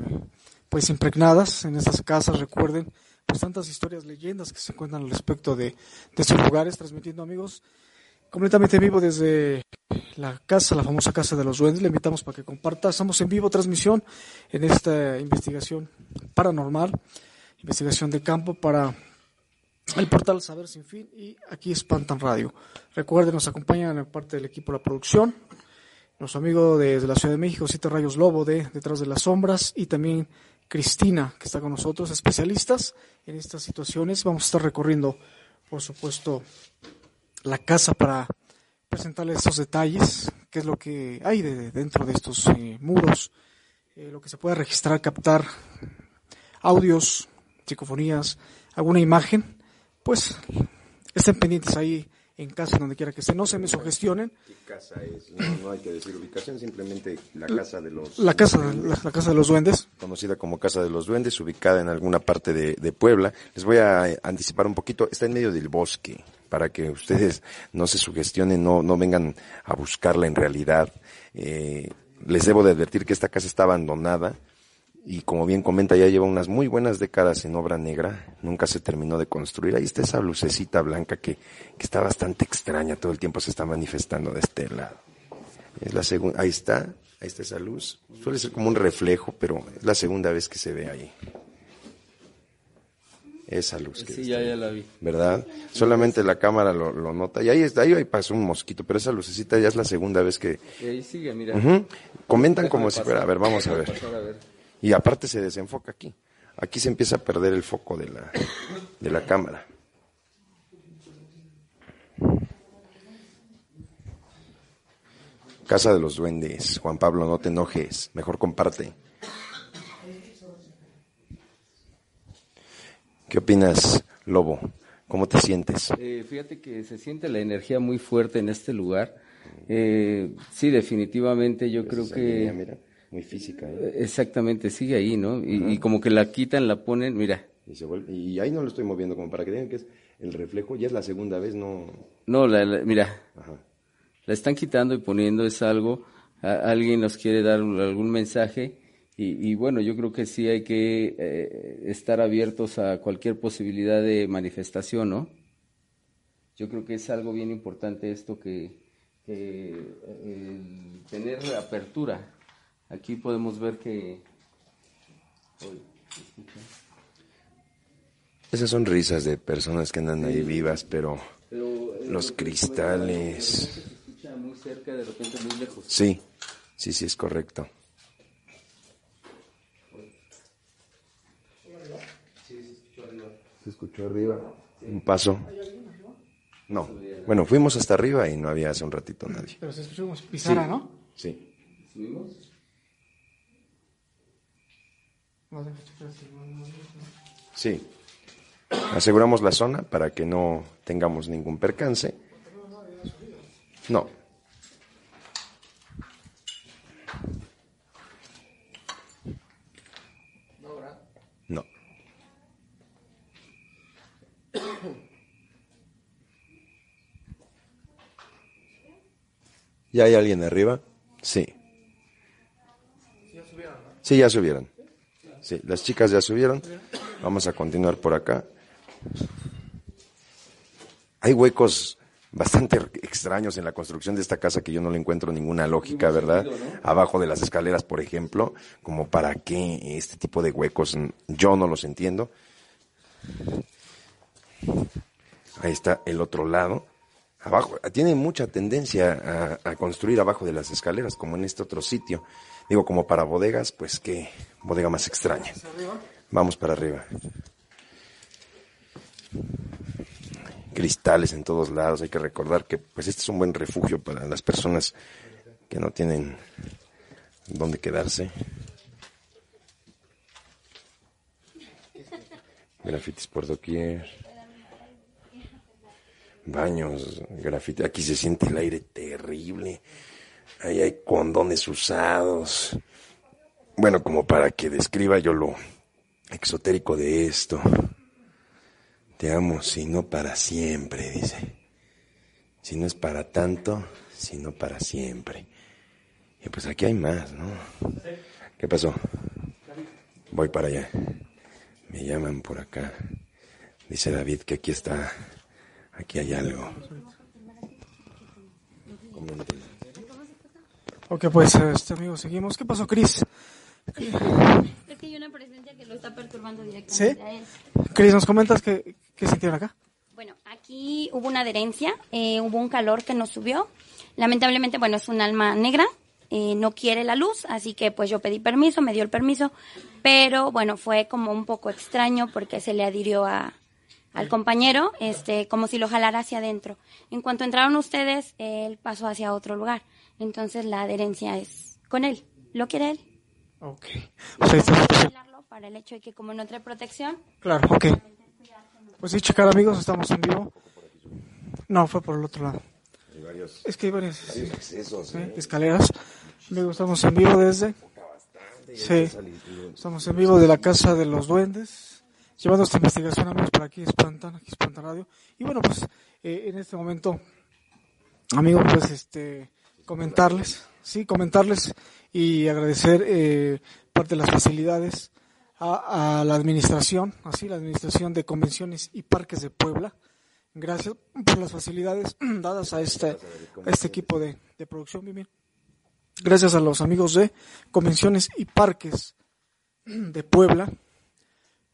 pues impregnadas en estas casas, recuerden, pues tantas historias, leyendas que se cuentan al respecto de, de estos lugares, transmitiendo amigos completamente vivo desde la casa, la famosa casa de los duendes. Le invitamos para que comparta. Estamos en vivo transmisión en esta investigación paranormal, investigación de campo para el portal Saber Sin Fin y aquí Espantan Radio. Recuerden, nos acompañan en parte del equipo de la producción, nuestro amigo desde la Ciudad de México, Siete Rayos Lobo de Detrás de las Sombras y también Cristina, que está con nosotros, especialistas en estas situaciones. Vamos a estar recorriendo, por supuesto, la casa para presentarles estos detalles, qué es lo que hay de, dentro de estos eh, muros, eh, lo que se puede registrar, captar, audios, psicofonías, alguna imagen, pues estén pendientes ahí en casa, donde quiera que estén, no se me sugestionen. ¿Qué casa es? No, hay que decir ubicación, simplemente la casa de los... La casa, la, la, casa de los duendes. Conocida como Casa de los Duendes, ubicada en alguna parte de, de Puebla. Les voy a anticipar un poquito, está en medio del bosque para que ustedes no se sugestionen, no, no vengan a buscarla en realidad. Eh, les debo de advertir que esta casa está abandonada y como bien comenta ya lleva unas muy buenas décadas en obra negra, nunca se terminó de construir. Ahí está esa lucecita blanca que, que está bastante extraña, todo el tiempo se está manifestando de este lado. Es la segunda, ahí está, ahí está esa luz. Suele ser como un reflejo, pero es la segunda vez que se ve ahí. Esa luz. Que sí, ya, ya la vi. ¿Verdad? Solamente la cámara lo, lo, nota. Y ahí está, ahí, pasó un mosquito, pero esa lucecita ya es la segunda vez que... Y ahí sigue, mira. Uh -huh. Comentan como si fuera, a ver, vamos a ver. Y aparte se desenfoca aquí. Aquí se empieza a perder el foco de la, de la cámara. Casa de los Duendes. Juan Pablo, no te enojes. Mejor comparte. ¿Qué opinas, Lobo? ¿Cómo te sientes? Eh, fíjate que se siente la energía muy fuerte en este lugar. Eh, sí, definitivamente yo creo que... Línea, muy física. ¿eh? Exactamente, sigue ahí, ¿no? Y, y, como que la quitan, la ponen, mira. Y, se vuelve, y ahí no lo estoy moviendo como para que digan que es el reflejo. Ya es la segunda vez, no... No, la, la, mira. Ajá. La están quitando y poniendo, es algo. A, alguien nos quiere dar algún mensaje. Y, y, bueno, yo creo que sí hay que eh, estar abiertos a cualquier posibilidad de manifestación, ¿no? Yo creo que es algo bien importante esto que, que eh, tener apertura. Aquí podemos ver que... Esas son risas de personas que andan ahí vivas, pero, pero los cristales... Se escucha muy cerca, de repente muy lejos. Sí, sí, sí, es correcto. Se escuchó arriba. Un paso. No. Bueno, fuimos hasta arriba y no había hace un ratito nadie. Pero se escuchó como pisara, sí. ¿no? Sí. ¿Subimos? Sí. Aseguramos la zona para que no tengamos ningún percance. No. No. ¿Ya hay alguien arriba? Sí. Sí, ya subieron. Sí, las chicas ya subieron. Vamos a continuar por acá. Hay huecos bastante extraños en la construcción de esta casa que yo no le encuentro ninguna lógica, ¿verdad? Abajo de las escaleras, por ejemplo, como para qué este tipo de huecos, yo no los entiendo. Ahí está el otro lado. Abajo, tiene mucha tendencia a, a construir abajo de las escaleras, como en este otro sitio. Digo, como para bodegas, pues qué bodega más extraña. Vamos para arriba. Cristales en todos lados. Hay que recordar que pues este es un buen refugio para las personas que no tienen dónde quedarse. Grafitis por doquier. Baños, grafiti. Aquí se siente el aire terrible. Ahí hay condones usados. Bueno, como para que describa yo lo exotérico de esto. Te amo, si no para siempre, dice. Si no es para tanto, sino para siempre. Y pues aquí hay más, ¿no? ¿Qué pasó? Voy para allá. Me llaman por acá. Dice David que aquí está, aquí hay algo. Ok, pues, este amigo, seguimos. ¿Qué pasó, Cris? Es que hay una presencia que lo está perturbando directamente ¿Sí? a él. Cris, ¿nos comentas qué, qué sintieron acá? Bueno, aquí hubo una adherencia, eh, hubo un calor que nos subió. Lamentablemente, bueno, es un alma negra, eh, no quiere la luz, así que pues yo pedí permiso, me dio el permiso, pero bueno, fue como un poco extraño porque se le adhirió a, al compañero, este, como si lo jalara hacia adentro. En cuanto entraron ustedes, él pasó hacia otro lugar. Entonces la adherencia es con él, lo quiere él. Ok. Pues ahí está. Para el hecho de que como no trae protección, Claro, ok. Pues sí, checar amigos, estamos en vivo. No, fue por el otro lado. Es que hay varios, sí, accesos, sí, escaleras. Amigos, estamos en vivo desde... Sí, estamos en vivo de la Casa de los Duendes. Llevando esta investigación, amigos, por aquí espantan, aquí espantan radio. Y bueno, pues eh, en este momento, amigos, pues este, comentarles, sí, comentarles y agradecer eh, parte de las facilidades a, la administración, así, la administración de convenciones y parques de Puebla. Gracias por las facilidades dadas a este, este equipo de, producción, bien. Gracias a los amigos de convenciones y parques de Puebla,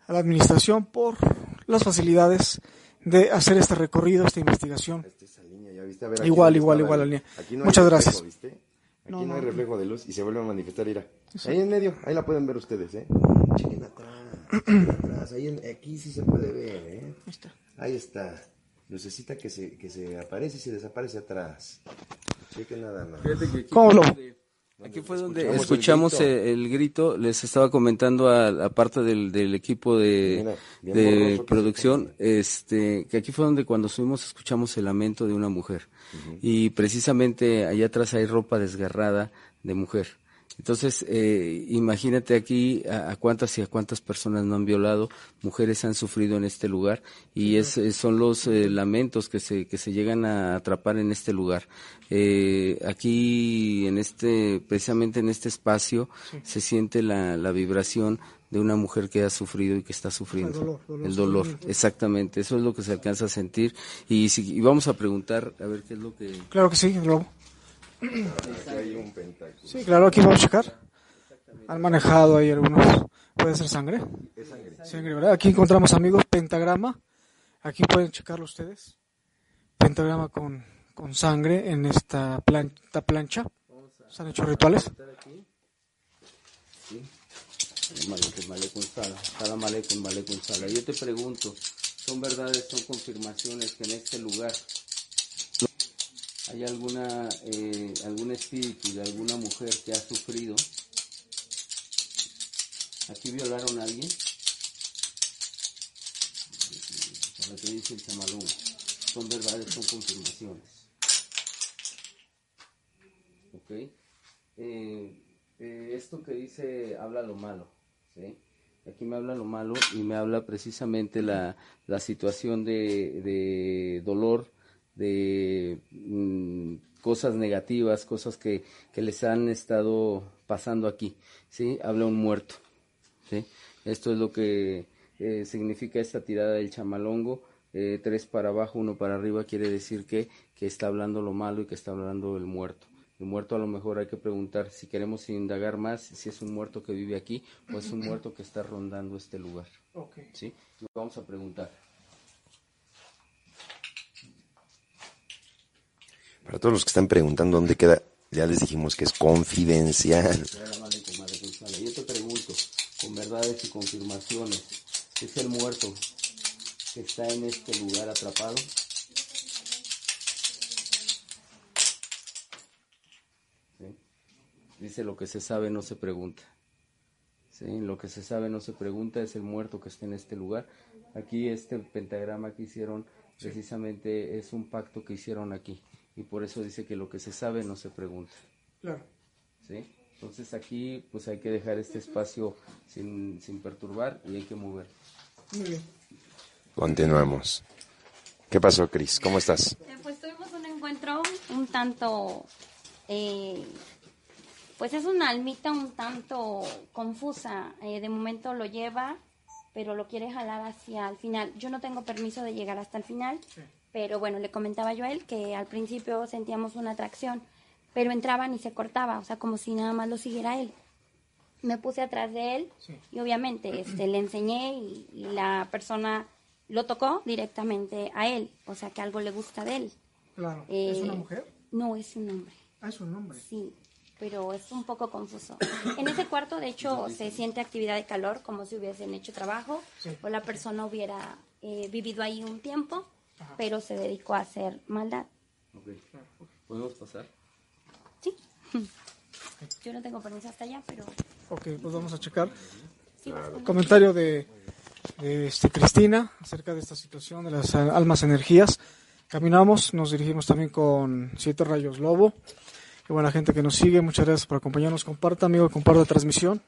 a la administración por las facilidades de hacer este recorrido, esta investigación. Ya viste, a ver, aquí Igual, igual, igual, aquí no hay Muchas reflejo, gracias. ¿viste? Aquí No, no, hay reflejo de luz y se vuelve a manifestar, mira. Ahí en medio, ahí la pueden ver ustedes, ¿eh? Chequen atrás, chequen atrás. Ahí en- aquí sí se puede ver, ¿eh? Ahí está. Lucecita que se, que se aparece y se desaparece atrás. Chequen nada más. Fíjate que aquí ¿Cómo lo? Aquí fue donde Escuchamos el grito. el, el grito. Les estaba comentando a, a parte del, del equipo de, Mira, bien de borroso que producción, este, que aquí fue donde cuando subimos escuchamos el lamento de una mujer. Y precisamente allá atrás hay ropa desgarrada de mujer. Entonces, eh, imagínate aquí a, a cuántas y a cuántas personas no han violado, mujeres han sufrido en este lugar y es, son los eh, lamentos que se, que se llegan a atrapar en este lugar. Eh, aquí, en este, precisamente en este espacio, se siente la, la vibración de una mujer que ha sufrido y que está sufriendo. dolor, dolor, El dolor, exactamente. Eso es lo que se alcanza a sentir. Y, si, y vamos a preguntar, a ver qué es lo que... Claro que sí, Globo. Sí, claro, aquí vamos a checar. Han manejado ahí algunos. ¿Puede ser sangre? Sangre, ¿verdad? Aquí encontramos amigos, pentagrama. Aquí pueden checarlo ustedes. Pentagrama con, con sangre en esta, plan- plancha. ¿Se han hecho rituales? Sala. Yo te pregunto, ¿son verdades, son confirmaciones que en este lugar hay alguna, eh, algún espíritu de alguna mujer que ha sufrido? ¿Aquí violaron a alguien? Lo que dice el chamalón. Son verdades, son confirmaciones. ¿Ok? Eh, eh, esto que dice habla lo malo, ¿sí? Aquí me habla lo malo y me habla precisamente la, la situación de, de dolor, de mm, cosas negativas, cosas que, que les han estado pasando aquí, ¿sí? Habla un muerto, ¿sí? Esto es lo que eh, significa esta tirada del chamalongo. eh, tres para abajo, uno para arriba, quiere decir que, que está hablando lo malo y que está hablando el muerto. El muerto a lo mejor hay que preguntar si queremos indagar más si es un muerto que vive aquí o es un muerto que está rondando este lugar. ¿Sí? Vamos a preguntar. Para todos los que están preguntando dónde queda, ya les dijimos que es confidencial. Yo te pregunto, con verdades y confirmaciones, ¿es el muerto que está en este lugar atrapado? ¿Sí? Dice lo que se sabe no se pregunta. ¿Sí? Lo que se sabe no se pregunta es el muerto que está en este lugar. Aquí este pentagrama que hicieron precisamente es un pacto que hicieron aquí. Y por eso dice que lo que se sabe no se pregunta. Claro. ¿sí? Entonces aquí pues hay que dejar este espacio sin, sin perturbar y hay que mover. Muy bien. Continuamos. ¿Qué pasó, Cris? ¿Cómo estás? Eh, pues tuvimos un encuentro un tanto, eh, pues es una almita un tanto confusa. Eh, de momento lo lleva, pero lo quiere jalar hacia el final. Yo no tengo permiso de llegar hasta el final, pero bueno, le comentaba yo a él que al principio sentíamos una atracción, pero entraban y se cortaba, o sea, como si nada más lo siguiera él. Me puse atrás de él y obviamente este, le enseñé y, y la persona lo tocó directamente a él, o sea que algo le gusta de él. Claro. Eh, ¿Es una mujer? No, es un hombre. Ah, es un hombre. Sí, pero es un poco confuso. En ese cuarto, de hecho, se siente actividad de calor, como si hubiesen hecho trabajo, Sí. o la persona hubiera eh, vivido ahí un tiempo, pero se dedicó a hacer maldad. ¿Podemos pasar? Sí. Yo no tengo permiso hasta allá, pero Ok, pues vamos a checar. sí, vas con- Comentario de, de, este, Cristina acerca de esta situación de las almas energías. Caminamos, nos dirigimos también con Siete Rayos Lobo. Qué buena gente que nos sigue, muchas gracias por acompañarnos. Comparta, amigo, comparta transmisión.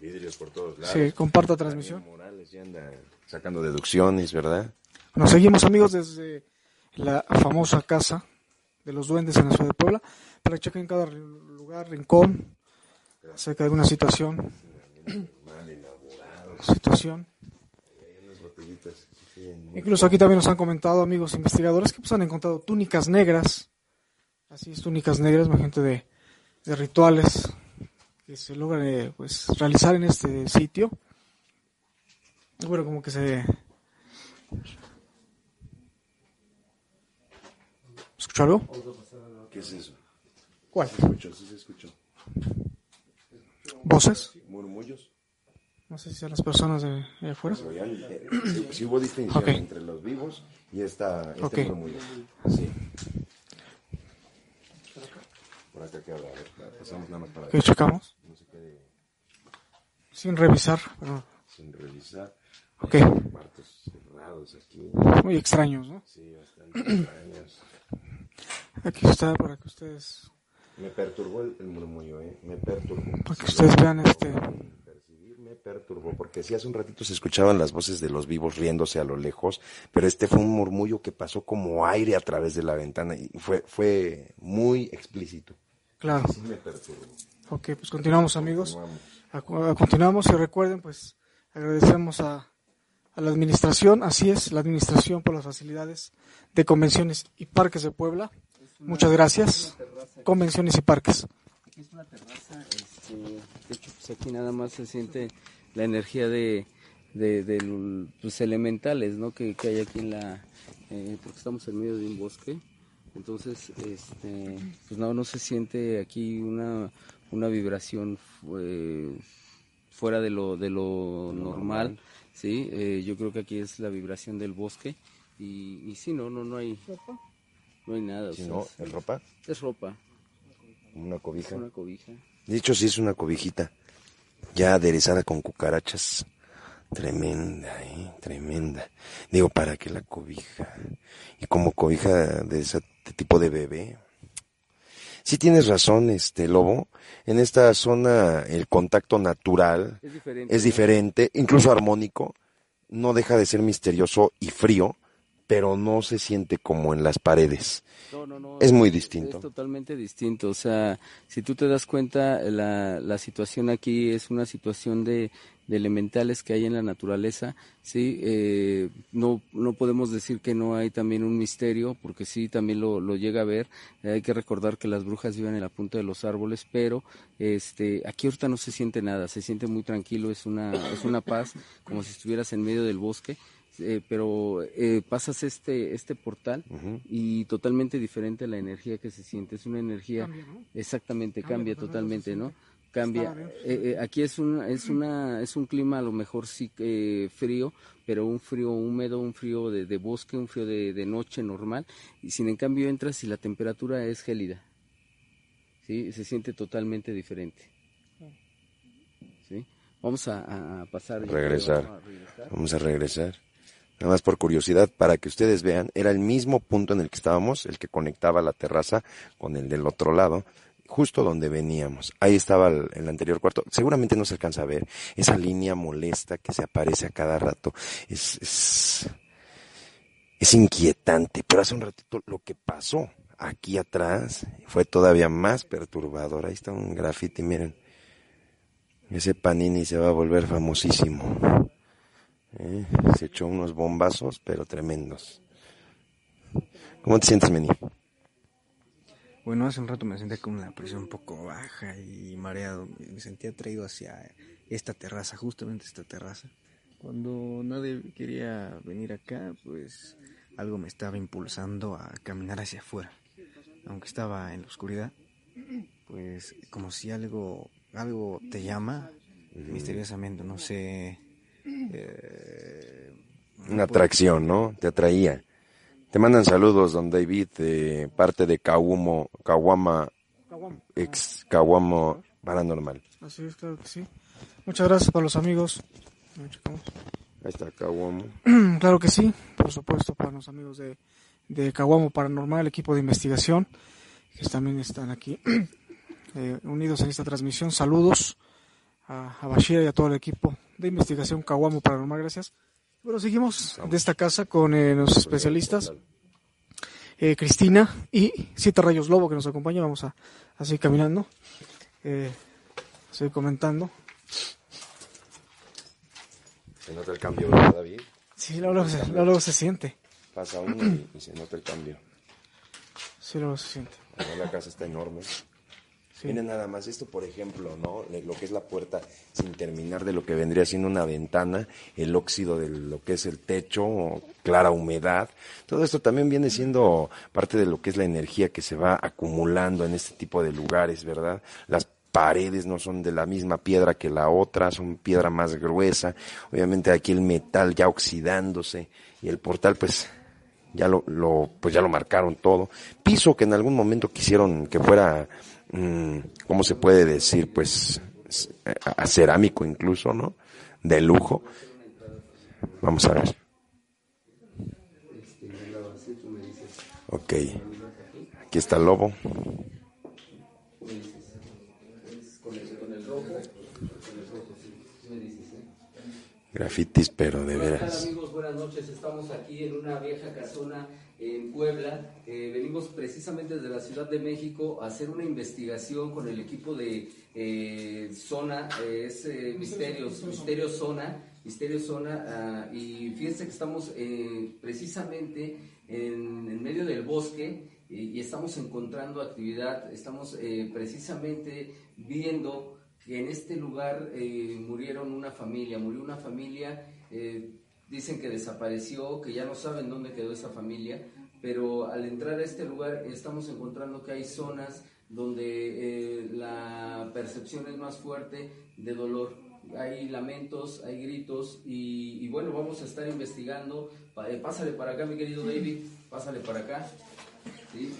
Vidrios por todos lados. Sí, comparta transmisión. Morales ya anda sacando deducciones, ¿verdad? Nos seguimos, amigos, desde la famosa casa de los duendes en la ciudad de Puebla, para que chequen cada lugar, rincón, acerca de alguna situación. situación. Incluso aquí también nos han comentado, amigos investigadores, que pues han encontrado túnicas negras. Así es, túnicas negras, gente de, de rituales que se logran eh, pues, realizar en este sitio. Bueno, como que se, ¿Escuchó algo? ¿Qué es eso? ¿Cuál? ¿Se escuchó? ¿Sí se escuchó? ¿Voces? ¿Murmullos? No sé si sean las personas de, de afuera. Oían, eh, sí, hubo distinción Ok. entre los vivos y esta, este Ok. murmullo. Sí. Por acá queda, a ver, pasamos nada más para ¿Qué checamos? No se quede Sin revisar. pero sin revisar. Ok. Hay Cuartos cerrados aquí. muy extraños, ¿no? Sí, bastante extraños. Aquí está para que ustedes, Me perturbó el, el murmullo, ¿eh? Me perturbó. para que ustedes vean este. Me perturbó, porque sí hace un ratito se escuchaban las voces de los vivos riéndose a lo lejos, pero este fue un murmullo que pasó como aire a través de la ventana y fue, fue muy explícito. Claro. Sí me perturbó. Ok, pues continuamos, amigos. Continuamos. A- a- Continuamos y recuerden, pues agradecemos a, a la administración, así es, la administración por las facilidades de convenciones y parques de Puebla. Muchas gracias. Convenciones y parques. Aquí es una terraza, este, de hecho, pues aquí nada más se siente la energía de, los pues, elementales, ¿no? Que, que hay aquí en la, eh, porque estamos en medio de un bosque, entonces, este, pues no, no se siente aquí una, una vibración eh, fuera de lo, de lo normal, sí, Eh, yo creo que aquí es la vibración del bosque y, y sí, no, no, no hay, no hay nada, o Si sea, no, es- ¿es ropa? es ropa, Una cobija. una cobija. De hecho, sí es una cobijita. Ya aderezada con cucarachas. Tremenda, ¿eh? Tremenda. Digo, ¿para qué la cobija? Y como cobija de ese tipo de bebé. Sí tienes razón, este lobo. En esta zona el contacto natural Es diferente. es ¿no? diferente, incluso armónico. No deja de ser misterioso y frío, pero no se siente como en las paredes. No, no, no, Es muy distinto. Es totalmente distinto. O sea, si tú te das cuenta, la, la situación aquí es una situación de, de elementales que hay en la naturaleza, ¿sí? Eh, no, no podemos decir que no hay también un misterio, porque sí, también lo, lo llega a ver. Eh, hay que recordar que las brujas viven en la punta de los árboles, pero este, aquí ahorita no se siente nada, se siente muy tranquilo, es una, es una paz, como si estuvieras en medio del bosque. Eh, pero eh, pasas este este portal y totalmente diferente la energía que se siente es una energía Cambia, ¿no? exactamente cambia, Cambia totalmente no cambia. Eh, eh, aquí es un es una es un clima a lo mejor sí que frío pero un frío húmedo un frío de, de bosque un frío de, de noche normal y sin en cambio entras y la temperatura es gélida sí se siente totalmente diferente sí vamos a, a pasar Regresar. vamos a regresar. Vamos a regresar. Nada más por curiosidad, para que ustedes vean, era el mismo punto en el que estábamos, el que conectaba la terraza con el del otro lado. Justo donde veníamos. Ahí estaba el, anterior cuarto. Seguramente no se alcanza a ver esa línea molesta que se aparece a cada rato. Es, es, es inquietante. Pero hace un ratito lo que pasó aquí atrás fue todavía más perturbador. Ahí está un graffiti, miren. Ese Panini se va a volver famosísimo. ¿Eh? Se echó unos bombazos, pero tremendos. ¿Cómo te sientes, Meni? Bueno, hace un rato me sentía con una presión un poco baja y mareado. Me sentía atraído hacia esta terraza, justamente esta terraza. Cuando nadie quería venir acá, pues algo me estaba impulsando a caminar hacia afuera. Aunque estaba en la oscuridad, pues como si algo, algo te llama misteriosamente, no sé. Eh, una atracción, ¿no? Te atraía. Te mandan saludos, don David, de parte de Kawumo, Kawama, ex Kawamo Paranormal. Así es, claro que sí. Muchas gracias para los amigos. Ahí está Kawamo. claro que sí, por supuesto, para los amigos de, de Kawamo Paranormal, el equipo de investigación, que también están aquí eh, unidos en esta transmisión. Saludos a, a Bashir y a todo el equipo de investigación Kawamo Paranormal, gracias. Bueno, seguimos de esta casa con eh, los especialistas. Eh, Cristina y Siete Rayos Lobo que nos acompaña. Vamos a, a seguir caminando, eh, a seguir comentando. Se nota el cambio, ¿verdad, David? Sí, luego, se, luego se siente. Pasa uno y, y, se nota el cambio. Sí, luego se siente. La casa está enorme. Sí. Miren nada más esto, por ejemplo, ¿no? Lo que es la puerta sin terminar de lo que vendría siendo una ventana, el óxido de lo que es el techo, clara humedad. Todo esto también viene siendo parte de lo que es la energía que se va acumulando en este tipo de lugares, ¿verdad? Las paredes no son de la misma piedra que la otra, son piedra más gruesa. Obviamente aquí el metal ya oxidándose y el portal pues ya lo, lo pues ya lo marcaron todo. Piso que en algún momento quisieron que fuera ¿cómo se puede decir? Pues a cerámico incluso, ¿no? De lujo. Vamos a ver. Ok. Aquí está el lobo. Grafitis, pero de veras. amigos? Buenas noches. Estamos aquí en una vieja casona en Puebla. Eh, venimos precisamente desde la Ciudad de México a hacer una investigación con el equipo de eh, Zona, eh, es Misterios, Misterio Zona, Misterio Zona, uh, y fíjense que estamos precisamente en, en, medio del bosque y, y estamos encontrando actividad, estamos precisamente viendo que en este lugar murieron una familia, murió una familia dicen que desapareció, que ya no saben dónde quedó esa familia, pero al entrar a este lugar estamos encontrando que hay zonas donde eh, la percepción es más fuerte de dolor. Hay lamentos, hay gritos y, y bueno, vamos a estar investigando. Eh, pásale para acá, mi querido David, pásale para acá. ¿Sí?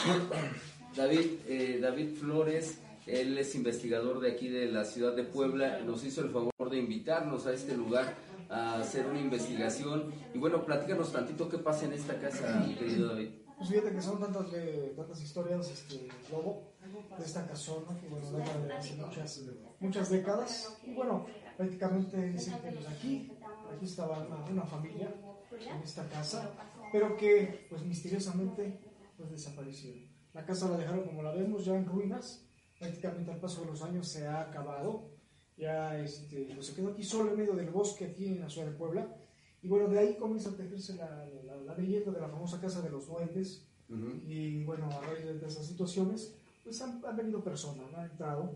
David, eh, David Flores, él es investigador de aquí de la ciudad de Puebla, nos hizo el favor de invitarnos a este lugar a hacer una investigación. Y bueno, platícanos tantito qué pasa en esta casa, querido David. Pues fíjate que son tantas, de, tantas historias, este, Lobo, de esta casona, que bueno, de hace muchas, muchas décadas. Y bueno, prácticamente que pues aquí, aquí estaba una, familia en esta casa, pero que pues misteriosamente pues desaparecieron. La casa la dejaron como la vemos ya en ruinas, prácticamente al paso de los años se ha acabado ya este, pues se quedó aquí solo en medio del bosque, aquí en la ciudad de Puebla. Y bueno, de ahí comienza a tejerse la, la, la leyenda de la famosa Casa de los Duendes. Uh -huh. Y bueno, a raíz de esas situaciones, pues han, han, venido personas, han entrado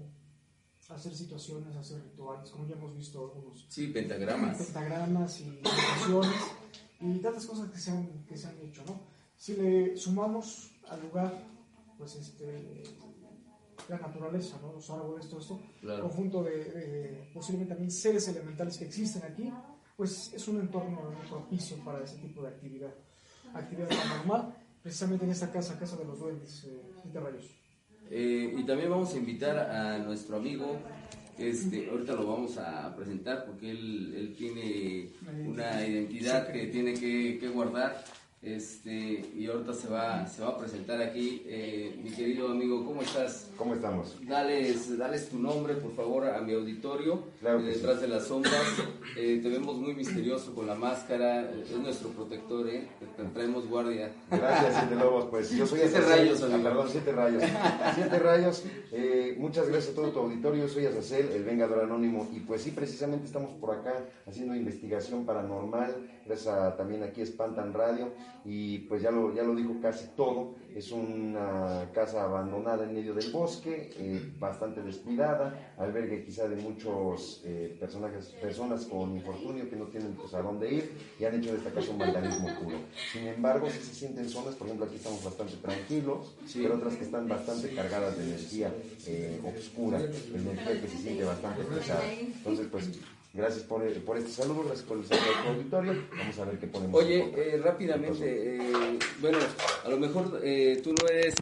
a hacer situaciones, a hacer rituales, como ya hemos visto algunos. Sí, pentagramas. Pentagramas y meditaciones y tantas cosas que se han, que se han hecho, ¿no? Si le sumamos al lugar, pues este, la naturaleza, ¿no? los árboles, todo esto, claro. conjunto de, de, posiblemente también seres elementales que existen aquí, pues es un entorno propicio para ese tipo de actividad. Actividad normal, precisamente en esta casa, Casa de los Duendes, eh, Siete Rayos. Eh, y también vamos a invitar a nuestro amigo, este, ahorita lo vamos a presentar porque él, él tiene una identidad que tiene que, que guardar Este, y ahorita se va, se va a presentar aquí. Eh, mi querido amigo, ¿cómo estás? ¿Cómo estamos? Dales, dales tu nombre, por favor, a mi auditorio. detrás de las sombras. Eh, te vemos muy misterioso con la máscara. Es nuestro protector, ¿eh? Te, traemos guardia. Gracias, Siete Lobos. Pues yo soy Siete Rayos, amigo. Ah, perdón, Siete Rayos. siete Rayos. Eh, muchas gracias a todo tu auditorio. Yo soy Azacel, el Vengador Anónimo. Y pues sí, precisamente estamos por acá haciendo investigación paranormal. Gracias también aquí Espantan Radio y pues ya lo, ya lo dijo casi todo, es una casa abandonada en medio del bosque, eh, bastante descuidada, albergue quizá de muchos eh, personajes, personas con infortunio que no tienen pues a dónde ir y han hecho de esta casa un vandalismo puro. Sin embargo, si se sienten zonas, por ejemplo aquí estamos bastante tranquilos, pero otras que están bastante cargadas de energía eh, oscura, energía que se siente bastante pesada. Entonces pues Gracias por, por, este saludo, gracias por el saludo al auditorio. Vamos a ver qué ponemos. Oye, eh, rápidamente, eh, bueno, a lo mejor eh, tú no eres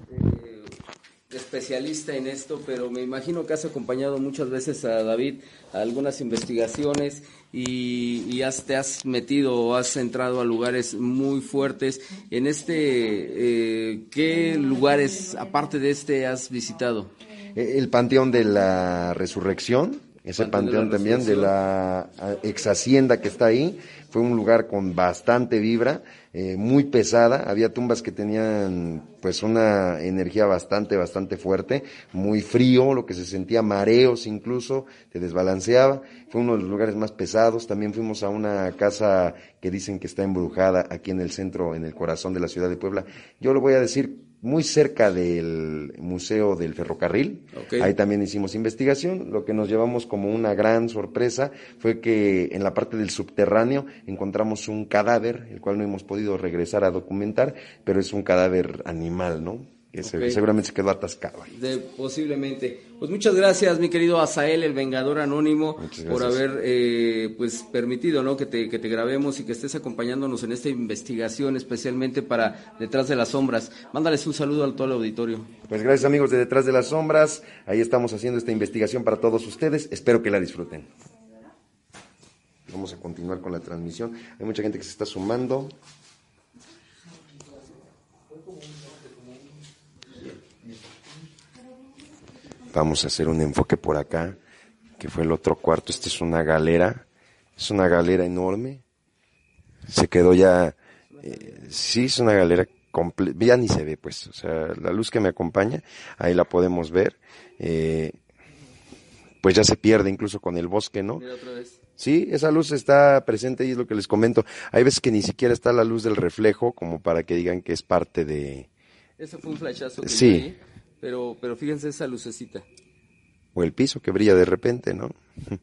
especialista en esto, pero me imagino que has acompañado muchas veces a David a algunas investigaciones y, has, te has metido o has entrado a lugares muy fuertes. En este, ¿qué lugares, aparte de este, has visitado? El Panteón de la Resurrección ese panteón, también de la ex hacienda que está ahí. Fue un lugar con bastante vibra, eh, muy pesada. Había tumbas que tenían pues una energía bastante, bastante fuerte, muy frío, lo que se sentía mareos incluso, te desbalanceaba. Fue uno de los lugares más pesados. También fuimos a una casa que dicen que está embrujada aquí en el centro, en el corazón de la ciudad de Puebla. Yo lo voy a decir muy cerca del Museo del Ferrocarril. Ahí también hicimos investigación. Lo que nos llevamos como una gran sorpresa fue que en la parte del subterráneo encontramos un cadáver, el cual no hemos podido regresar a documentar, pero es un cadáver animal, ¿no? Seguramente se quedó atascado. De, posiblemente. Pues muchas gracias, mi querido Asael, el Vengador Anónimo, por haber eh, pues permitido ¿no? que, te, que te grabemos y que estés acompañándonos en esta investigación, especialmente para Detrás de las Sombras. Mándales un saludo a todo el auditorio. Pues gracias, amigos de Detrás de las Sombras. Ahí estamos haciendo esta investigación para todos ustedes. Espero que la disfruten. Vamos a continuar con la transmisión. Hay mucha gente que se está sumando. Vamos a hacer un enfoque por acá, que fue el otro cuarto. Este es una galera, es una galera enorme. Se quedó ya, eh, sí, es una galera ya ni se ve pues, o sea, la luz que me acompaña, ahí la podemos ver. Eh, pues ya se pierde incluso con el bosque, ¿no? Sí, esa luz está presente y es lo que les comento. Hay veces que ni siquiera está la luz del reflejo como para que digan que es parte de... Eso fue un flashazo. Que sí. Pero, pero fíjense esa lucecita. O el piso que brilla de repente, ¿no?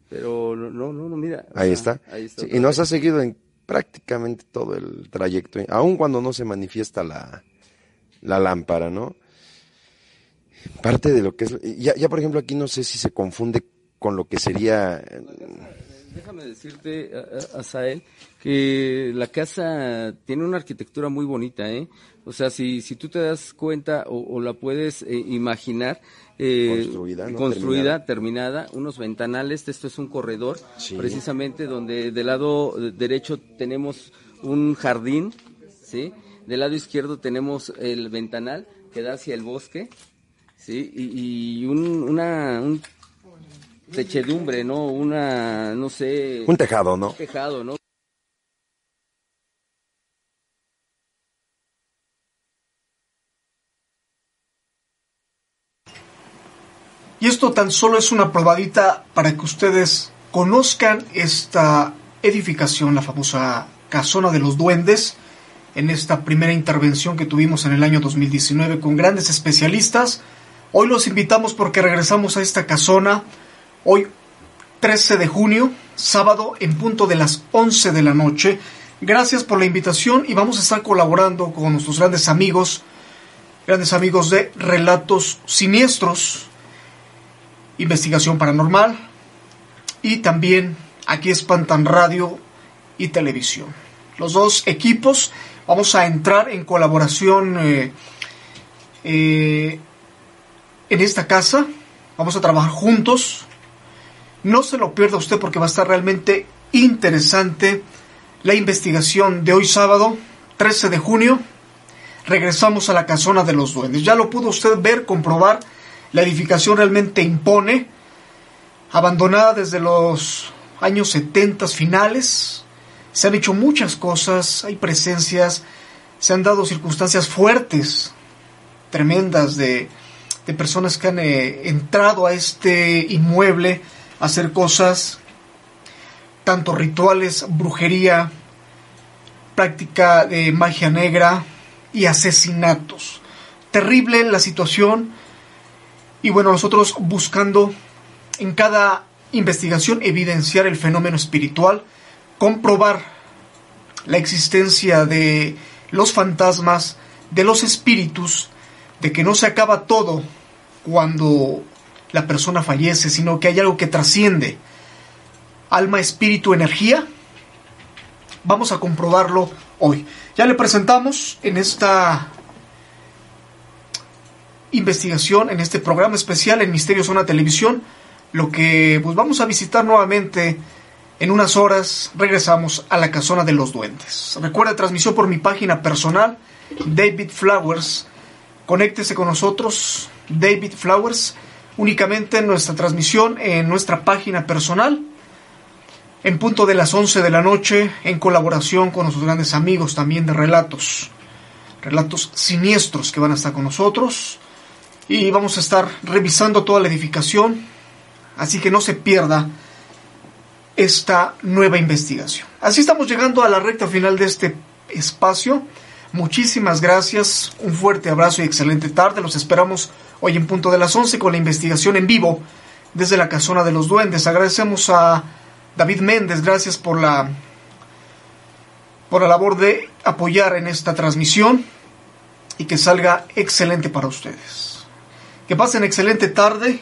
Pero no, no, no, mira. Ahí está. y nos ha seguido en prácticamente todo el trayecto, ¿eh? aun cuando no se manifiesta la, la lámpara, ¿no? Parte de lo que es, ya, ya por ejemplo aquí no sé si se confunde con lo que sería... Déjame decirte, Asael, que la casa tiene una arquitectura muy bonita, ¿eh? O sea, si, si tú te das cuenta o, la puedes eh, imaginar, eh, construida, terminada. unos ventanales, esto es un corredor, precisamente donde del lado derecho tenemos un jardín, ¿sí? Del lado izquierdo tenemos el ventanal que da hacia el bosque, ¿sí? Y, un, una, un techedumbre, ¿no? Una, no sé... Un tejado, ¿no? Un tejado, ¿no? Y esto tan solo es una probadita para que ustedes conozcan esta edificación, la famosa Casona de los Duendes, en esta primera intervención que tuvimos en el año 2019 con grandes especialistas. Hoy los invitamos porque regresamos a esta casona, hoy 13 de junio, sábado en punto de las 11 de la noche. Gracias por la invitación y vamos a estar colaborando con nuestros grandes amigos, grandes amigos de Relatos Siniestros, investigación paranormal y también aquí espantan radio y televisión. Los dos equipos vamos a entrar en colaboración eh, eh, en esta casa, vamos a trabajar juntos. No se lo pierda usted porque va a estar realmente interesante la investigación de hoy sábado 13 de junio, regresamos a la casona de los duendes. Ya lo pudo usted ver, comprobar, la edificación realmente impone, abandonada desde los años 70 finales, se han hecho muchas cosas, hay presencias, se han dado circunstancias fuertes, tremendas de, de personas que han eh, entrado a este inmueble hacer cosas, tanto rituales, brujería, práctica de magia negra y asesinatos. Terrible la situación y bueno, nosotros buscando en cada investigación evidenciar el fenómeno espiritual, comprobar la existencia de los fantasmas, de los espíritus, de que no se acaba todo cuando la persona fallece, sino que hay algo que trasciende. Alma, espíritu, energía. Vamos a comprobarlo hoy. Ya le presentamos en esta investigación, en este programa especial en Misterio Zona Televisión, lo que pues vamos a visitar nuevamente en unas horas. Regresamos a la casona de los duendes. Recuerda, transmisión por mi página personal, David Flowers. Conéctese con nosotros, David Flowers, únicamente en nuestra transmisión en nuestra página personal en punto de las 11 de la noche, en colaboración con nuestros grandes amigos también de relatos, relatos siniestros que van a estar con nosotros. Y vamos a estar revisando toda la edificación, así que no se pierda esta nueva investigación. Así estamos llegando a la recta final de este espacio. Muchísimas gracias, un fuerte abrazo y excelente tarde. Los esperamos hoy en punto de las 11 con la investigación en vivo desde la Casona de los Duendes. Agradecemos a David Méndez, gracias por la por la labor de apoyar en esta transmisión y que salga excelente para ustedes. Que pasen excelente tarde.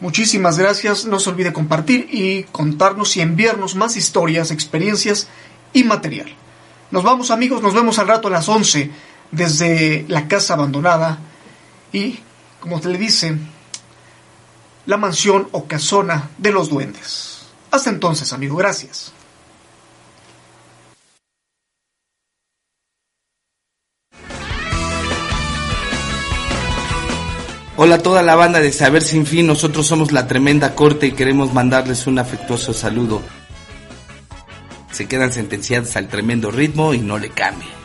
Muchísimas gracias. No se olvide compartir y contarnos y enviarnos más historias, experiencias y material. Nos vamos amigos, nos vemos al rato a las 11 desde la casa abandonada y, como te le dice, la mansión o casona de los duendes. Hasta entonces, amigo, gracias. Hola a toda la banda de Saber Sin Fin, nosotros somos la Tremenda Corte y queremos mandarles un afectuoso saludo. Se quedan sentenciados al tremendo ritmo y no le cambien.